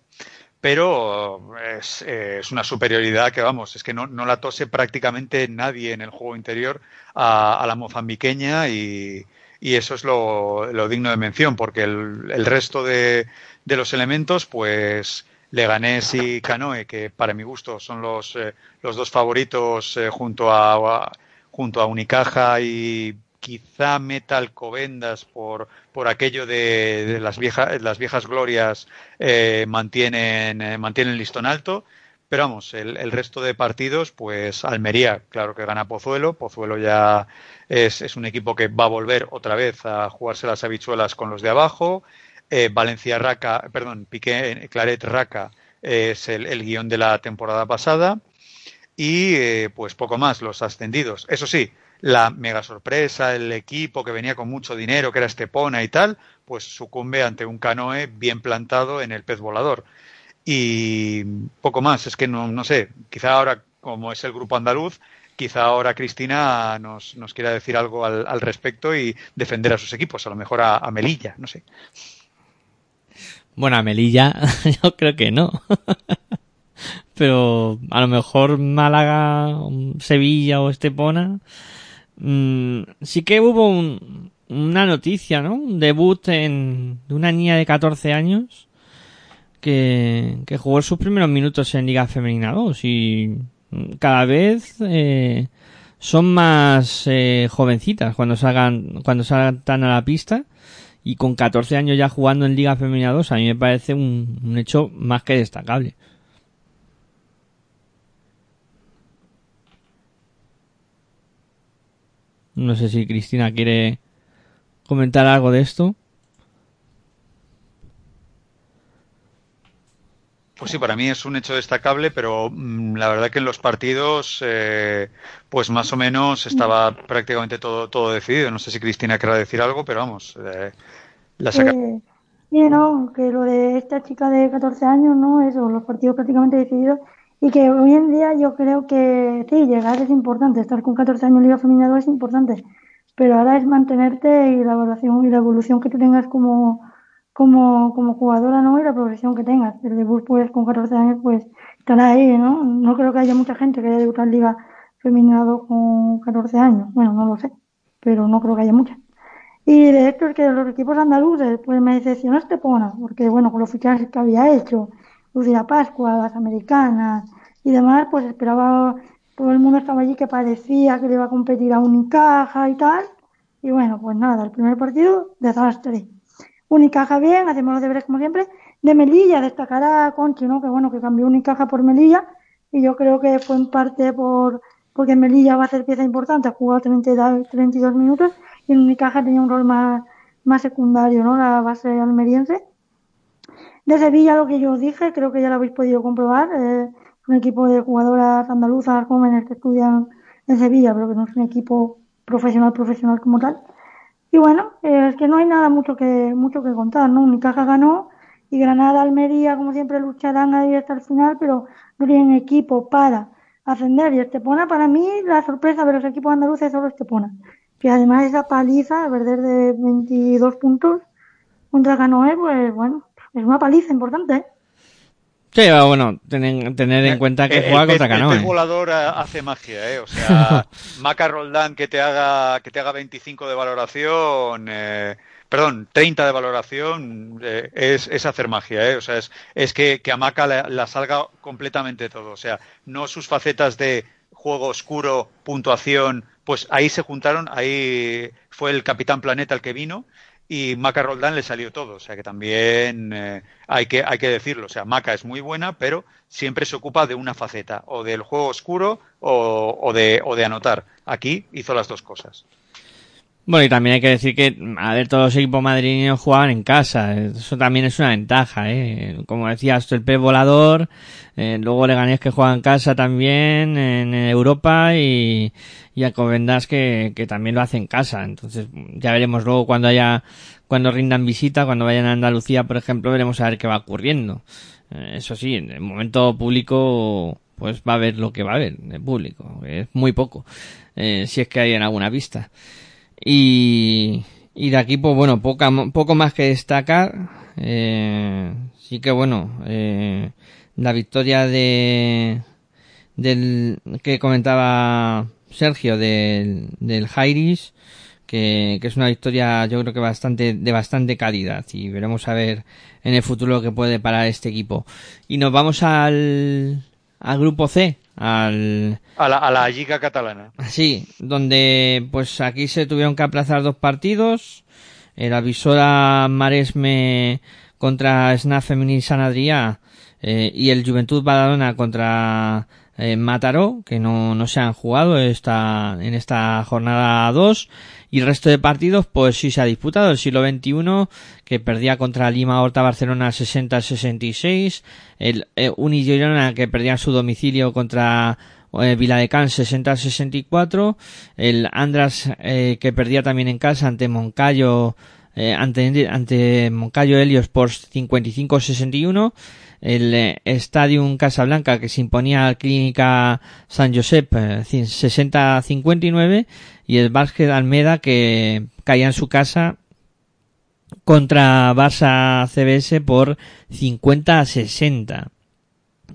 pero es, es, una superioridad que, vamos, es que no, no, la tose prácticamente nadie en el juego interior a, a la mozambiqueña y, y, eso es lo, lo, digno de mención, porque el, el resto de, de, los elementos, pues Leganés y Canoe, que para mi gusto son los, eh, los dos favoritos eh, junto, a, junto a Unicaja y quizá meta Alcobendas por, por aquello de, las, viejas las viejas glorias eh, mantienen, eh, mantienen listón alto. Pero vamos, el, el, resto de partidos, pues Almería, claro que gana Pozuelo. Pozuelo ya es, es, un equipo que va a volver otra vez a jugarse las habichuelas con los de abajo. Eh, Valencia Raca, perdón, Piqué Claret Raca es el, el, guion de la temporada pasada. Y eh, pues poco más, los ascendidos. Eso sí, la mega sorpresa, el equipo que venía con mucho dinero, que era Estepona y tal, pues sucumbe ante un canoe bien plantado en el pez volador. Y poco más, es que no, no sé, quizá ahora, como es el grupo andaluz, quizá ahora Cristina nos, nos quiera decir algo al, al, respecto y defender a sus equipos, a lo mejor a, Melilla, no sé. Bueno, a Melilla yo creo que no. pero a lo mejor Málaga, Sevilla o Estepona. Mm, sí que hubo una noticia, ¿no? Un debut en, de una niña de 14 años que, que jugó sus primeros minutos en Liga Femenina 2 y cada vez eh, son más eh, jovencitas cuando salgan cuando salgan a la pista y con 14 años ya jugando en Liga Femenina 2 a mí me parece un, un hecho más que destacable. No sé si Cristina quiere comentar algo de esto. Pues sí, para mí es un hecho destacable, pero mm, la verdad que en los partidos, eh, pues más o menos estaba prácticamente todo, todo decidido. No sé si Cristina querrá decir algo, pero vamos, eh, la saca. Eh, sí, no, que lo de esta chica de 14 años, ¿no? Eso, los partidos prácticamente decididos. Y que hoy en día yo creo que sí, llegar es importante, estar con 14 años en Liga Femenina es importante, pero ahora es mantenerte y la evaluación y la evolución que tú tengas como como, como jugadora, ¿no? Y la progresión que tengas. El debut, pues, con 14 años, pues, estará ahí, ¿no? No creo que haya mucha gente que haya debutado en Liga Femenina con 14 años. Bueno, no lo sé, pero no creo que haya mucha. Y de hecho, es que los equipos andaluces, pues me decepcionó Estepona, porque, bueno, con los fichajes que había hecho, Lucía Pascua, las americanas y demás, pues esperaba, todo el mundo estaba allí que parecía que le iba a competir a Unicaja y tal. Y bueno, pues nada, el primer partido, desastre. Unicaja bien, hacemos los deberes como siempre. De Melilla destacará Conchi, ¿no? Que bueno, que cambió Unicaja por Melilla y yo creo que fue en parte por porque Melilla va a ser pieza importante, ha jugado 32 minutos y en Unicaja tenía un rol más, más secundario, ¿no? La base almeriense. De Sevilla, lo que yo os dije, creo que ya lo habéis podido comprobar, eh, un equipo de jugadoras andaluzas jóvenes que estudian en Sevilla, pero que no es un equipo profesional, profesional como tal. Y bueno, eh, es que no hay nada mucho que mucho que contar, ¿no? Unicaja ganó y Granada, Almería, como siempre, lucharán ahí hasta el final, pero no tienen equipo para ascender. Y Estepona, para mí, la sorpresa de los equipos andaluces es solo Estepona. Que además esa paliza, perder de 22 puntos contra Canoe, pues bueno, es una paliza importante, ¿eh? Sí, bueno, tener, tener en cuenta que el, juega el, contra el, Canoe. El volador hace magia, ¿eh? O sea, Maca Roldán que te haga que te haga 25 de valoración, eh, perdón, 30 de valoración, eh, es, es, hacer magia, ¿eh? O sea, es, es que, que a Maca la, la, salga completamente todo. O sea, no sus facetas de juego oscuro, puntuación, pues ahí se juntaron, ahí fue el Capitán Planeta el que vino y Maca Roldán le salió todo, o sea que también eh, hay, que, hay que decirlo, o sea, Maca es muy buena, pero siempre se ocupa de una faceta, o del juego oscuro o, o, de, o de anotar. Aquí hizo las dos cosas. Bueno, y también hay que decir que, a ver, todos los equipos madrileños jugaban en casa. Eso también es una ventaja, ¿eh? Como decías, el pez volador, eh, luego Leganés que juega en casa también, en Europa, y, y Alcobendas que, que también lo hace en casa. Entonces, ya veremos luego cuando haya, cuando rindan visita, cuando vayan a Andalucía, por ejemplo, veremos a ver qué va ocurriendo. Eh, eso sí, en el momento público, pues va a ver lo que va a haber, el público. Es muy poco. Eh, si es que hay en alguna pista. Y, y de aquí, pues bueno, poca, poco más que destacar. Eh, sí que bueno, eh, la victoria de, del, que comentaba Sergio del, del Jairis, que, que es una victoria yo creo que bastante, de bastante calidad y veremos a ver en el futuro que puede parar este equipo. Y nos vamos al, al grupo C, al a la, a la Liga catalana. Sí, donde pues aquí se tuvieron que aplazar dos partidos. El avisora Maresme contra SNAF Feminin San Adrià eh, y el Juventud Badalona contra eh, Mataró, que no, no se han jugado esta, en esta jornada 2. Y el resto de partidos, pues sí se ha disputado. El siglo XXI, que perdía contra Lima Horta Barcelona 60-66. El eh, Unigirona, que perdía su domicilio contra eh, Viladecans 60-64. El Andras, eh, que perdía también en casa ante Moncayo, eh, ante, ante Moncayo Helios por 55-61 el eh, Stadium Casablanca que se imponía al Clínica San Josep eh, 60-59 y el Básquet Almeda que caía en su casa contra Barça CBS por 50-60.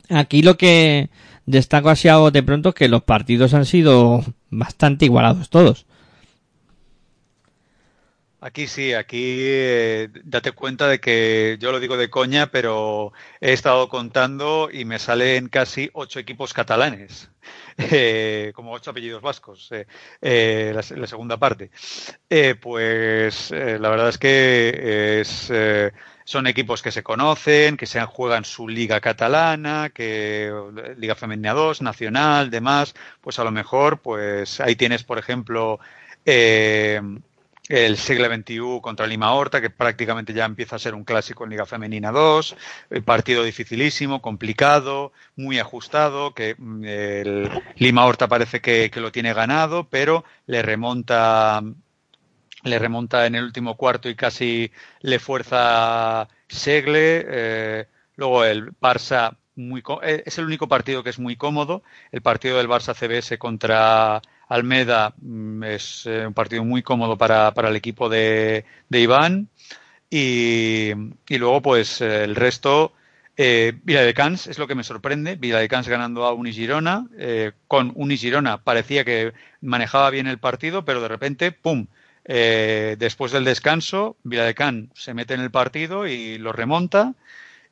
Aquí lo que destaco así a de pronto es que los partidos han sido bastante igualados todos. Aquí sí, aquí eh, date cuenta de que yo lo digo de coña, pero he estado contando y me salen casi ocho equipos catalanes, eh, como ocho apellidos vascos, eh, la, la, segunda parte. pues la verdad es que es, son equipos que se conocen, que se juegan su liga catalana, que liga femenina 2, nacional, demás. Pues a lo mejor, pues ahí tienes, por ejemplo el siglo XXI contra Lima Horta, que prácticamente ya empieza a ser un clásico en Liga Femenina 2, el partido dificilísimo, complicado, muy ajustado, que mm, el Lima Horta parece que, lo tiene ganado, pero le remonta le remonta en el último cuarto y casi le fuerza Segle. Eh, luego el Barça muy, eh, es el único partido que es muy cómodo. El partido del Barça CBS contra Almeda mm, es eh, un partido muy cómodo para, para el equipo de, de Iván. Y, y, luego, pues el resto, eh, Vila de Cans es lo que me sorprende. Vila de Cans ganando a Unigirona. Eh, con Unigirona parecía que manejaba bien el partido, pero de repente, ¡pum! Eh, después del descanso, Vila de se mete en el partido y lo remonta.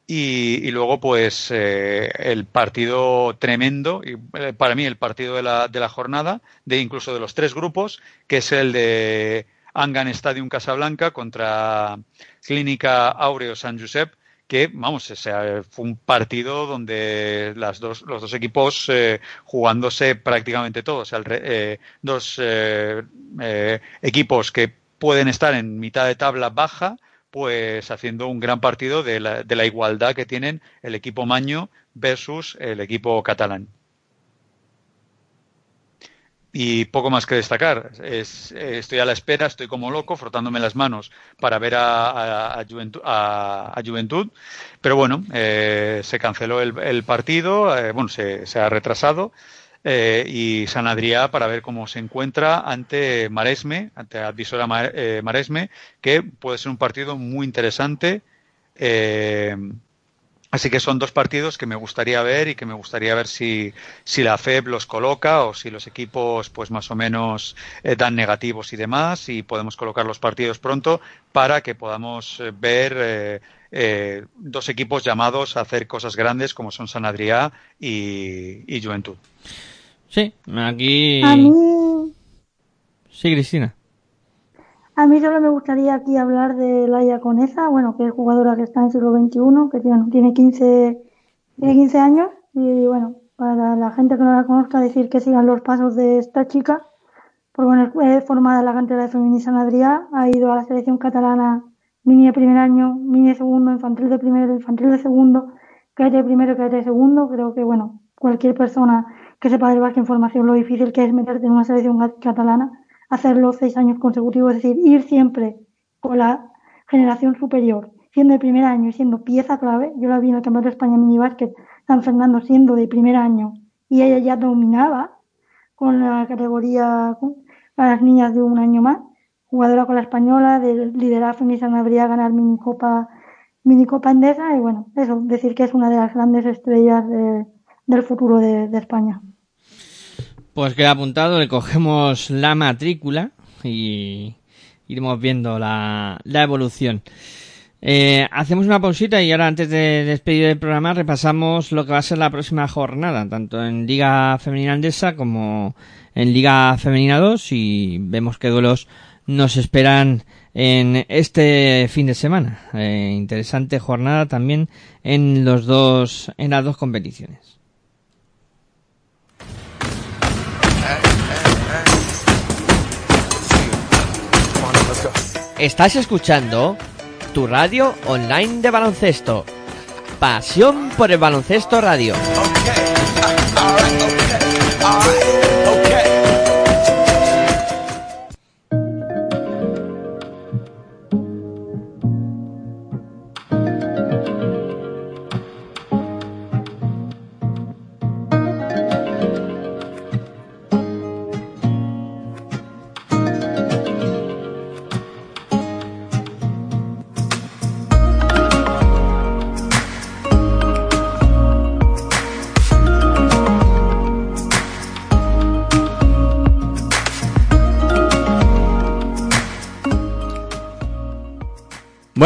Y, luego, pues, eh, el partido tremendo, y, eh, para mí el partido de la, de la jornada, de incluso de los tres grupos, que es el de Angan Stadium Casablanca contra Clínica Aureo San Josep, que, vamos, fue un partido donde las dos, los dos equipos eh, jugándose prácticamente todos, o dos equipos que pueden estar en mitad de tabla baja, pues haciendo un gran partido de la, de la igualdad que tienen el equipo maño versus el equipo catalán. Y poco más que destacar. Es, estoy a la espera, estoy como loco, frotándome las manos para ver a, a, Juventud, Pero bueno, eh, se canceló el, el partido, eh, bueno, se, ha retrasado eh, y San Adrià para ver cómo se encuentra ante Maresme, ante Advisora eh, Maresme, que puede ser un partido muy interesante. Eh, así que son dos partidos que me gustaría ver y que me gustaría ver si, si la FEB los coloca o si los equipos pues más o menos dan negativos y demás y podemos colocar los partidos pronto para que podamos ver dos equipos llamados a hacer cosas grandes como son San Adrià y, y Juventud. Sí, aquí. A mí. Sí, Cristina. A mí solo me gustaría aquí hablar de Laia Coneza, bueno, que es jugadora que está en el siglo XXI, que tiene, tiene, 15, tiene 15 años. Y bueno, para la gente que no la conozca, decir que sigan los pasos de esta chica. Porque bueno, es formada en la cantera de Femini San Adrià, ha ido a la selección catalana mini de primer año, mini de segundo, infantil de primero, infantil de segundo, que de primero, que de segundo. Creo que, bueno, cualquier persona que sepa del Barça Información lo difícil que es meterte en una selección catalana, hacerlo seis años consecutivos, es decir, ir siempre con la generación superior, siendo de primer año y siendo pieza clave. Yo la vi en el Campeonato de España Mini Basket San Fernando siendo de primer año y ella ya dominaba con la categoría para las niñas de un año más, jugadora con la española, de liderar Femisa habría ganar minicopa, minicopa endesa y bueno, eso, decir que es una de las grandes estrellas de, del futuro de, de España. Pues queda apuntado, le cogemos la matrícula y iremos viendo la, la evolución. Eh, hacemos una pausita y ahora antes de despedir el programa repasamos lo que va a ser la próxima jornada, tanto en Liga Femenina Andesa como en Liga Femenina 2 y vemos qué duelos nos esperan en este fin de semana. Eh, interesante jornada también en los dos, en las dos competiciones. Estás escuchando tu radio online de baloncesto. Pasión por el baloncesto radio.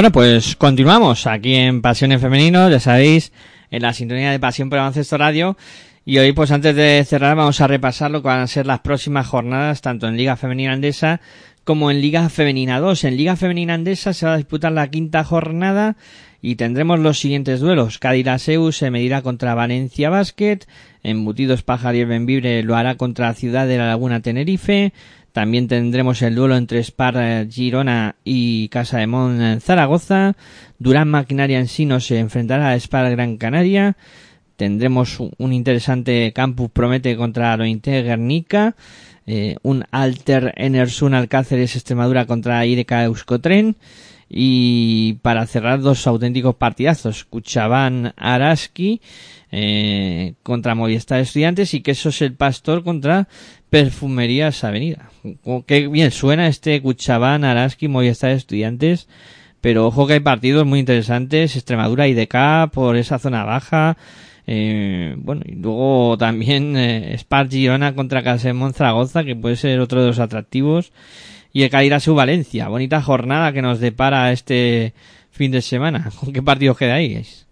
Bueno, pues continuamos aquí en Pasión en ya sabéis, en la sintonía de Pasión por Baloncesto Radio. Y hoy, pues antes de cerrar, vamos a repasar lo que van a ser las próximas jornadas, tanto en Liga Femenina Andesa como en Liga Femenina 2. En Liga Femenina Andesa se va a disputar la quinta jornada y tendremos los siguientes duelos. Cádiz Seu se medirá contra Valencia Basket, Embutidos Pájar y Benvibre lo hará contra Ciudad de la Laguna Tenerife, también tendremos el duelo entre Spar eh, Girona y Casa de Mon Zaragoza. Durán Maquinaria en Sino se enfrentará a Spar Gran Canaria. Tendremos un interesante campus promete contra Lointe Guernica. Eh, un Alter Enersun Alcáceres Extremadura contra IDK Euskotren. Y para cerrar dos auténticos partidazos. Cuchabán Araski eh, contra Movistar Estudiantes y Quesos el Pastor contra Perfumerías Avenida. Qué bien suena este Cuchabán, Araski, Movistar Estudiantes. Pero ojo que hay partidos muy interesantes, Extremadura y DK por esa zona baja. Eh, bueno, y luego también eh, Spar Girona contra Casemón Zaragoza, que puede ser otro de los atractivos. Y el su Valencia. Bonita jornada que nos depara este fin de semana. ¿Con qué partidos quedáis?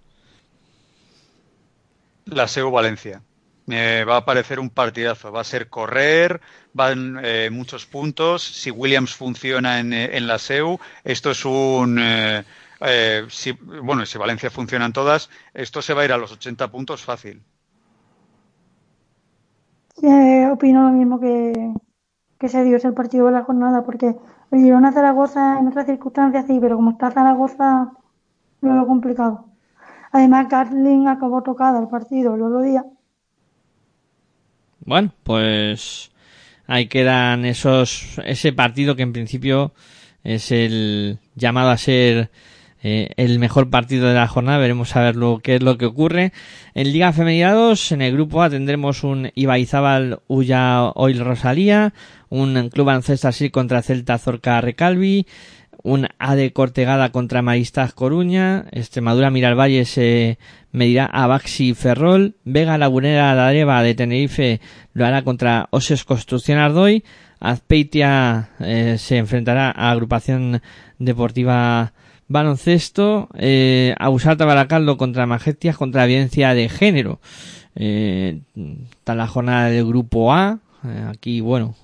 La SEU Valencia. Me va a parecer un partidazo. Va a ser correr, van eh, muchos puntos. Si Williams funciona en, en la SEU, esto es un. Eh, eh, si, bueno, si Valencia funcionan todas, esto se va a ir a los 80 puntos fácil. opino lo mismo que, que se dio ese partido de la jornada, porque el Girona Zaragoza en otras circunstancias sí, pero como está Zaragoza, lo complicado. Además, Carlin acabó tocada el partido el otro día bueno, pues ahí quedan esos, ese partido que en principio es el llamado a ser eh, el mejor partido de la jornada. Veremos a ver lo qué es lo que ocurre. En Liga Femenina 2, en el grupo A tendremos un Ibaizábal Uya Oil Rosalía, un Club Ancestral contra Celta Zorca Recalvi, un AD Cortegada contra Maristas Coruña, Extremadura Miralvalle se medirá a Baxi Ferrol, Vega Lagunera Dareva de Tenerife lo hará contra Oses Construcción Ardoy, Azpeitia eh, se enfrentará a Agrupación Deportiva Baloncesto, eh, Abusarta Baracaldo contra Majestias contra violencia de género. Eh, está la jornada del grupo A, eh, aquí bueno,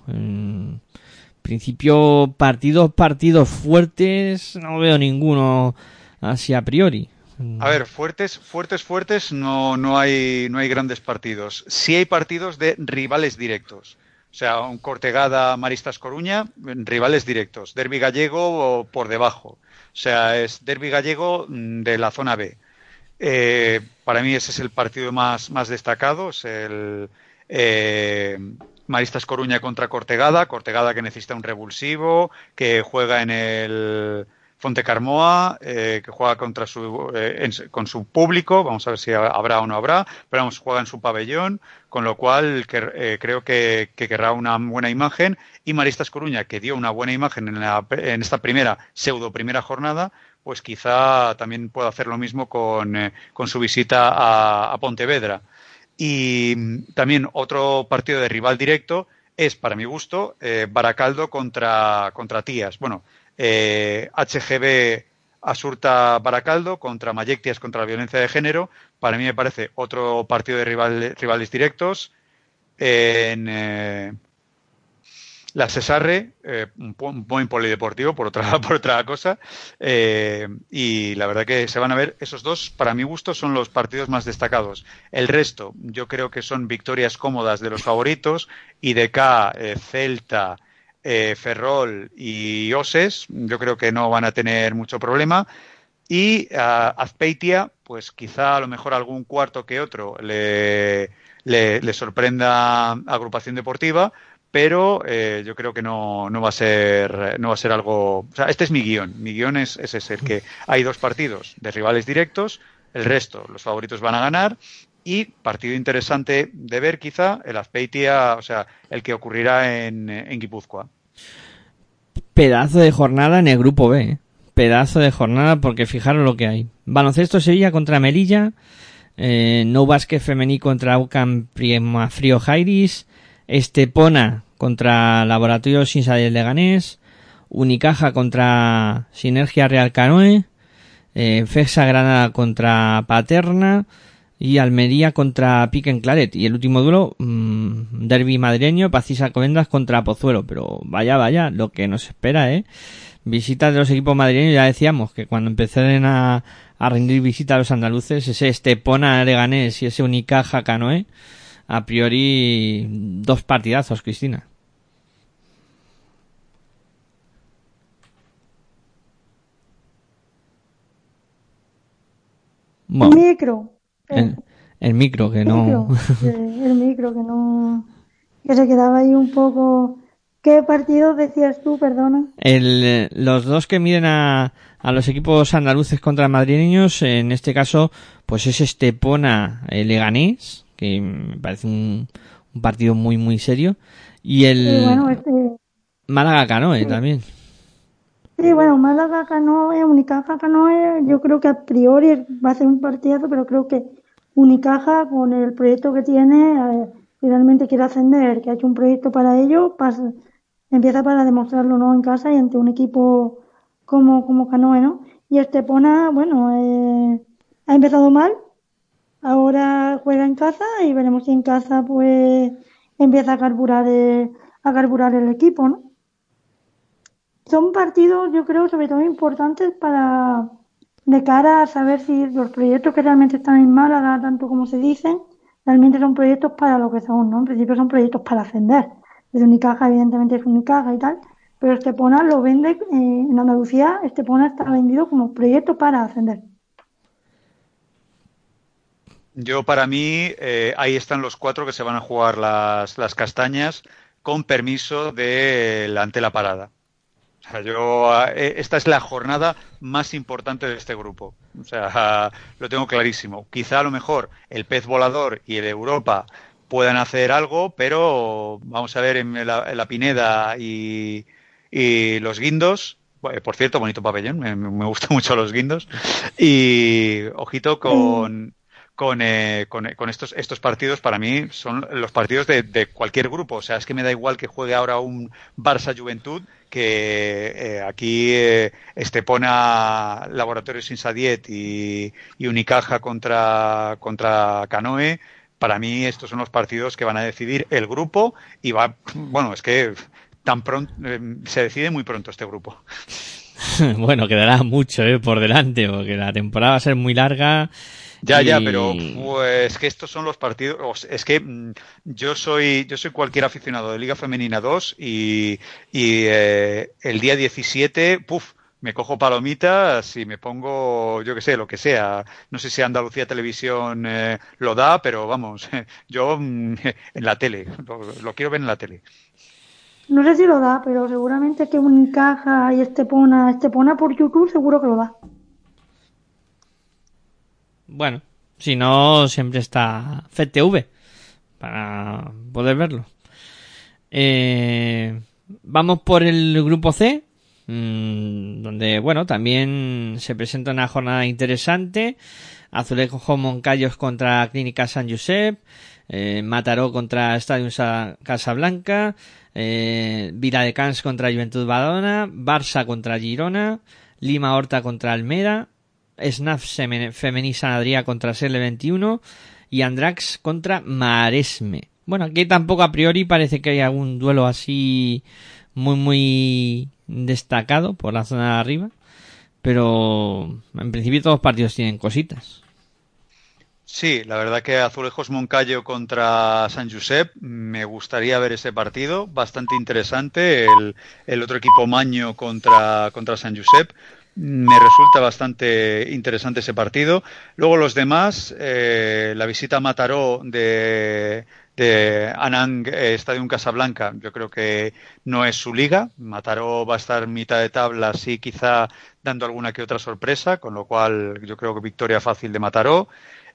principio partidos, partidos fuertes, no veo ninguno así a priori. A ver, fuertes, fuertes, fuertes, no, no, hay, no hay grandes partidos. Sí hay partidos de rivales directos. O sea, un Cortegada, Maristas Coruña, rivales directos. Derby Gallego por debajo. O sea, es Derby Gallego mm, de la zona B. Eh, para mí ese es el partido más, más destacado. Es el, eh, Maristas Coruña contra Cortegada, Cortegada que necesita un revulsivo, que juega en el Fonte Carmoa, eh, que juega contra su, eh, con su público, vamos a ver si habrá o no habrá, pero vamos, juega en su pabellón, con lo cual eh, creo que, querrá una buena imagen, y Maristas Coruña, que dio una buena imagen en, en esta primera, pseudo primera jornada, pues quizá también pueda hacer lo mismo con, con su visita a Pontevedra. Y también otro partido de rival directo es, para mi gusto, eh, Baracaldo contra, contra Tías. Bueno, eh, HGB Asurta Baracaldo contra Mayectias contra la violencia de género. Para mí me parece otro partido de rivales directos. en, eh, la Cesarre, eh, un buen polideportivo por otra, por otra cosa. Eh, y la verdad que se van a ver, esos dos, para mi gusto, son los partidos más destacados. El resto, yo creo que son victorias cómodas de los favoritos. IDK, eh, Celta, eh, Ferrol y Oses, yo creo que no van a tener mucho problema. Y Azpeitia, pues quizá a lo mejor algún cuarto que otro le, le sorprenda agrupación deportiva, pero eh, yo creo que no, no, va a ser no va a ser algo este es mi guion. Mi guion es, es ese que hay dos partidos de rivales directos el resto los favoritos van a ganar y partido interesante de ver quizá el Azpeitia o sea el que ocurrirá en, Guipúzcoa. Pedazo de jornada en el grupo B ¿eh? pedazo de jornada porque fijaros lo que hay. Baloncesto Sevilla contra Melilla eh, no Basque Femení contra Ucam Frío Jairis Estepona contra Laboratorios Insa del Leganés, Unicaja contra Sinergia Real Canoe, eh, Fexa Granada contra Paterna y Almería contra Piquen Claret. Y el último duelo, mmm, Derby madrileño, Pacisa Covendas contra Pozuelo. Pero vaya, vaya, lo que nos espera, ¿eh? Visitas de los equipos madrileños, ya decíamos que cuando empezaron a, a rendir visita a los andaluces, ese Estepona Leganés y ese Unicaja Canoe, a priori dos partidazos, Cristina. Bueno, micro. El, el, micro, que no. el micro, que no. Que se quedaba ahí un poco. ¿Qué partido decías tú, perdona? El, los dos que miden a, a los equipos andaluces contra madrileños, en este caso, pues es Estepona el Leganés, que me parece un, un partido muy, muy serio, y el sí, bueno, este... Málaga Canoe sí. también. Sí, bueno, Málaga Canoe, Unicaja Canoe, yo creo que a priori va a ser un partidazo, pero creo que Unicaja, con el proyecto que tiene, eh, realmente quiere ascender, que ha hecho un proyecto para ello, pasa, empieza para demostrarlo no en casa y ante un equipo como, como Canoe, ¿no? Y Estepona, bueno, eh, ha empezado mal, ahora juega en casa y veremos si en casa pues empieza a carburar el, carburar el equipo, ¿no? Son partidos, yo creo, sobre todo importantes para de cara a saber si los proyectos que realmente están en Málaga, tanto como se dicen, realmente son proyectos para lo que son, ¿no? En principio son proyectos para ascender. Desde Unicaja, evidentemente, es Unicaja y tal, pero Estepona lo vende, eh, en Andalucía, Estepona está vendido como proyecto para ascender. Yo, para mí, eh, ahí están los cuatro que se van a jugar las, las castañas con permiso de la ante la parada. O sea, yo, eh, esta es la jornada más importante de este grupo. O sea, lo tengo clarísimo. Quizá a lo mejor el pez volador y el Europa puedan hacer algo, pero vamos a ver en la, Pineda y, y, los guindos. Por cierto, bonito pabellón, me, me gustan mucho los guindos. Y ojito con, con, eh, con, estos, estos partidos, para mí, son los partidos de, de, cualquier grupo. O sea, es que me da igual que juegue ahora un Barça Juventud, que eh, aquí eh, Estepona Laboratorios Insadiet y, y Unicaja contra, contra Canoe. Para mí, estos son los partidos que van a decidir el grupo y va, bueno, es que tan pronto, eh, se decide muy pronto este grupo. bueno, quedará mucho eh, por delante, porque la temporada va a ser muy larga. Ya, y... ya, pero pues que estos son los partidos. Es que mm, yo soy yo soy cualquier aficionado de Liga Femenina 2 y, y eh, el día 17, puf, me cojo palomitas y me pongo, yo que sé, lo que sea. No sé si Andalucía Televisión eh, lo da, pero vamos, yo mm, en la tele, lo, lo quiero ver en la tele. No sé si lo da, pero seguramente que Unicaja y Estepona, Estepona por YouTube seguro que lo da. Bueno, si no, siempre está FETV para poder verlo. Eh, vamos por el grupo C, mmm, donde, bueno, también se presenta una jornada interesante. Azulejo Moncayos contra Clínica San Josep, eh, Mataró contra Estadio Casablanca, eh, Vila de Cans contra Juventud Badona, Barça contra Girona, Lima Horta contra Almeda, Snaf Adrià contra Serle 21 y Andrax contra Maresme. Bueno, aquí tampoco a priori parece que hay algún duelo así muy muy destacado por la zona de arriba, pero en principio todos los partidos tienen cositas. Sí, la verdad que Azulejos Moncayo contra San Josep, me gustaría ver ese partido, bastante interesante. El, el otro equipo Maño contra, contra San Josep, me resulta bastante interesante ese partido. Luego los demás, eh, la visita a Mataró de, de Anang eh, Stadium Casablanca, yo creo que no es su liga. Mataró va a estar mitad de tabla, sí, quizá dando alguna que otra sorpresa, con lo cual yo creo que victoria fácil de Mataró.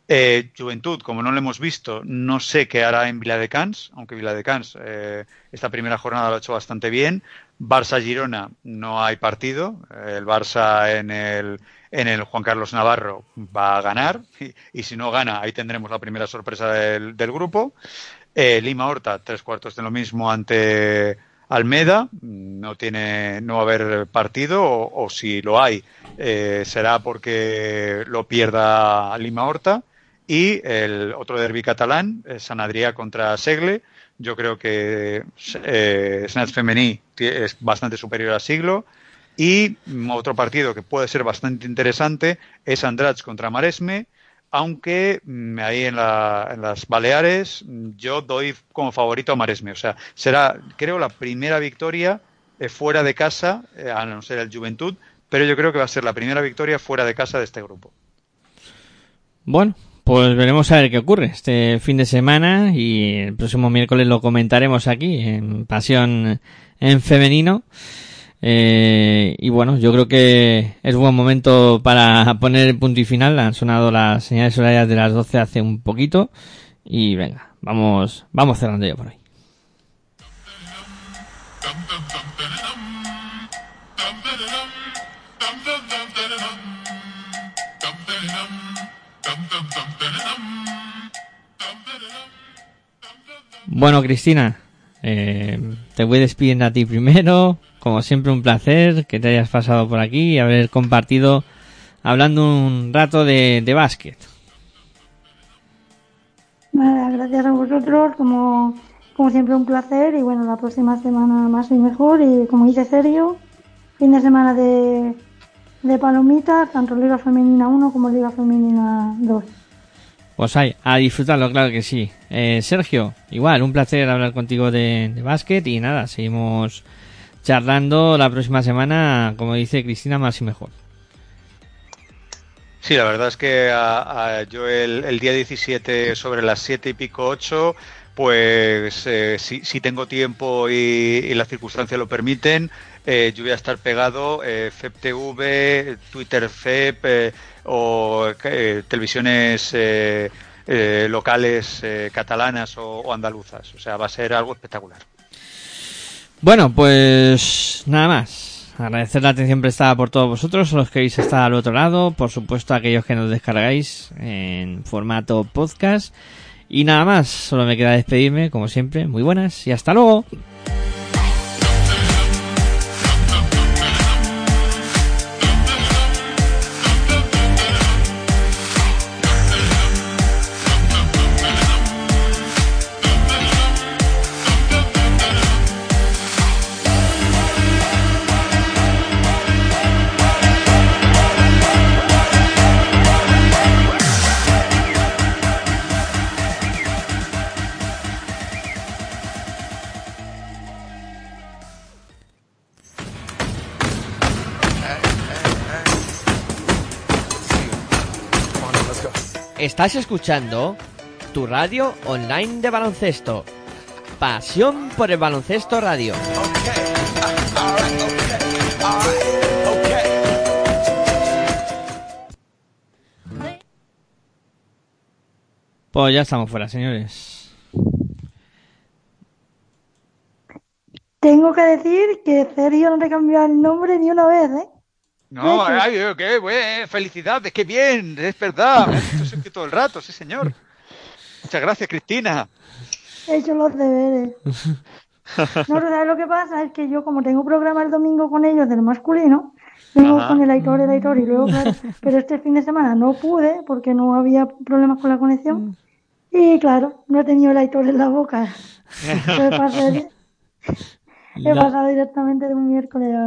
Eh, Juventud, como no lo hemos visto, no sé qué hará en Viladecans, aunque Viladecans eh, esta primera jornada lo ha hecho bastante bien. Barça-Girona no hay partido. El Barça en el, en el Juan Carlos Navarro va a ganar y, si no gana, ahí tendremos la primera sorpresa del, del grupo. Eh, Lima Horta, tres cuartos de lo mismo ante, Almeda, no tiene, no va a haber partido, o, si lo hay, eh, será porque lo pierda Lima Horta. Y el otro derby catalán, eh, San Adrià contra Segle. Yo creo que eh, Femení es bastante superior a Siglo. Y otro partido que puede ser bastante interesante es Andrach contra Maresme, aunque mm, ahí en, la- en las Baleares yo doy como favorito a Maresme. O sea, será, creo, la primera victoria eh, fuera de casa, eh, a no ser el Juventud, pero yo creo que va a ser la primera victoria fuera de casa de este grupo. Bueno, pues veremos a ver qué ocurre este fin de semana y el próximo miércoles lo comentaremos aquí en Pasión en Femenino. Eh, y bueno, yo creo que es buen momento para poner el punto y final. Han sonado las señales horarias de las 12 hace un poquito. Y venga, vamos, vamos cerrando ya por hoy. Bueno, Cristina, eh, te voy despidiendo a ti primero. Como siempre, un placer que te hayas pasado por aquí y haber compartido hablando un rato de, básquet. Nada, gracias a vosotros, como, como siempre un placer y bueno, la próxima semana más y mejor y como dice Sergio, fin de semana de, de palomitas, tanto Liga Femenina 1 como Liga Femenina 2. Pues hay, a disfrutarlo, claro que sí. Eh, Sergio, igual, un placer hablar contigo de, de básquet y nada, seguimos charlando la próxima semana, como dice Cristina, más y mejor. Sí, la verdad es que a- a- yo el, el día 17 sobre las 7 y pico 8, pues eh, si, si tengo tiempo y, las circunstancias lo permiten, eh, yo voy a estar pegado eh, FEP-TV, Twitter FEP eh, o televisiones locales catalanas o, o andaluzas. O sea, va a ser algo espectacular. Bueno, pues nada más. Agradecer la atención prestada por todos vosotros, a los que habéis estado al otro lado, por supuesto a aquellos que nos descargáis en formato podcast. Y nada más, solo me queda despedirme, como siempre. Muy buenas y hasta luego. Estás escuchando tu radio online de baloncesto. Pasión por el baloncesto radio. Pues ya estamos fuera, señores. Tengo que decir que Sergio no te cambió el nombre ni una vez, ¿eh? No, ay, eh, qué buen, felicidades, qué bien, es verdad. Me has dicho eso todo el rato, sí, señor. Muchas gracias, Cristina. He hecho los deberes. No, ¿sabes lo que pasa? Es que yo, como tengo programa el domingo con ellos del masculino, vengo Ajá. con el Aitor, el Aitor y luego, claro, pero este fin de semana no pude porque no había problemas con la conexión. Y claro, no he tenido el Aitor en la boca. Entonces pasé- he pasado directamente de un miércoles a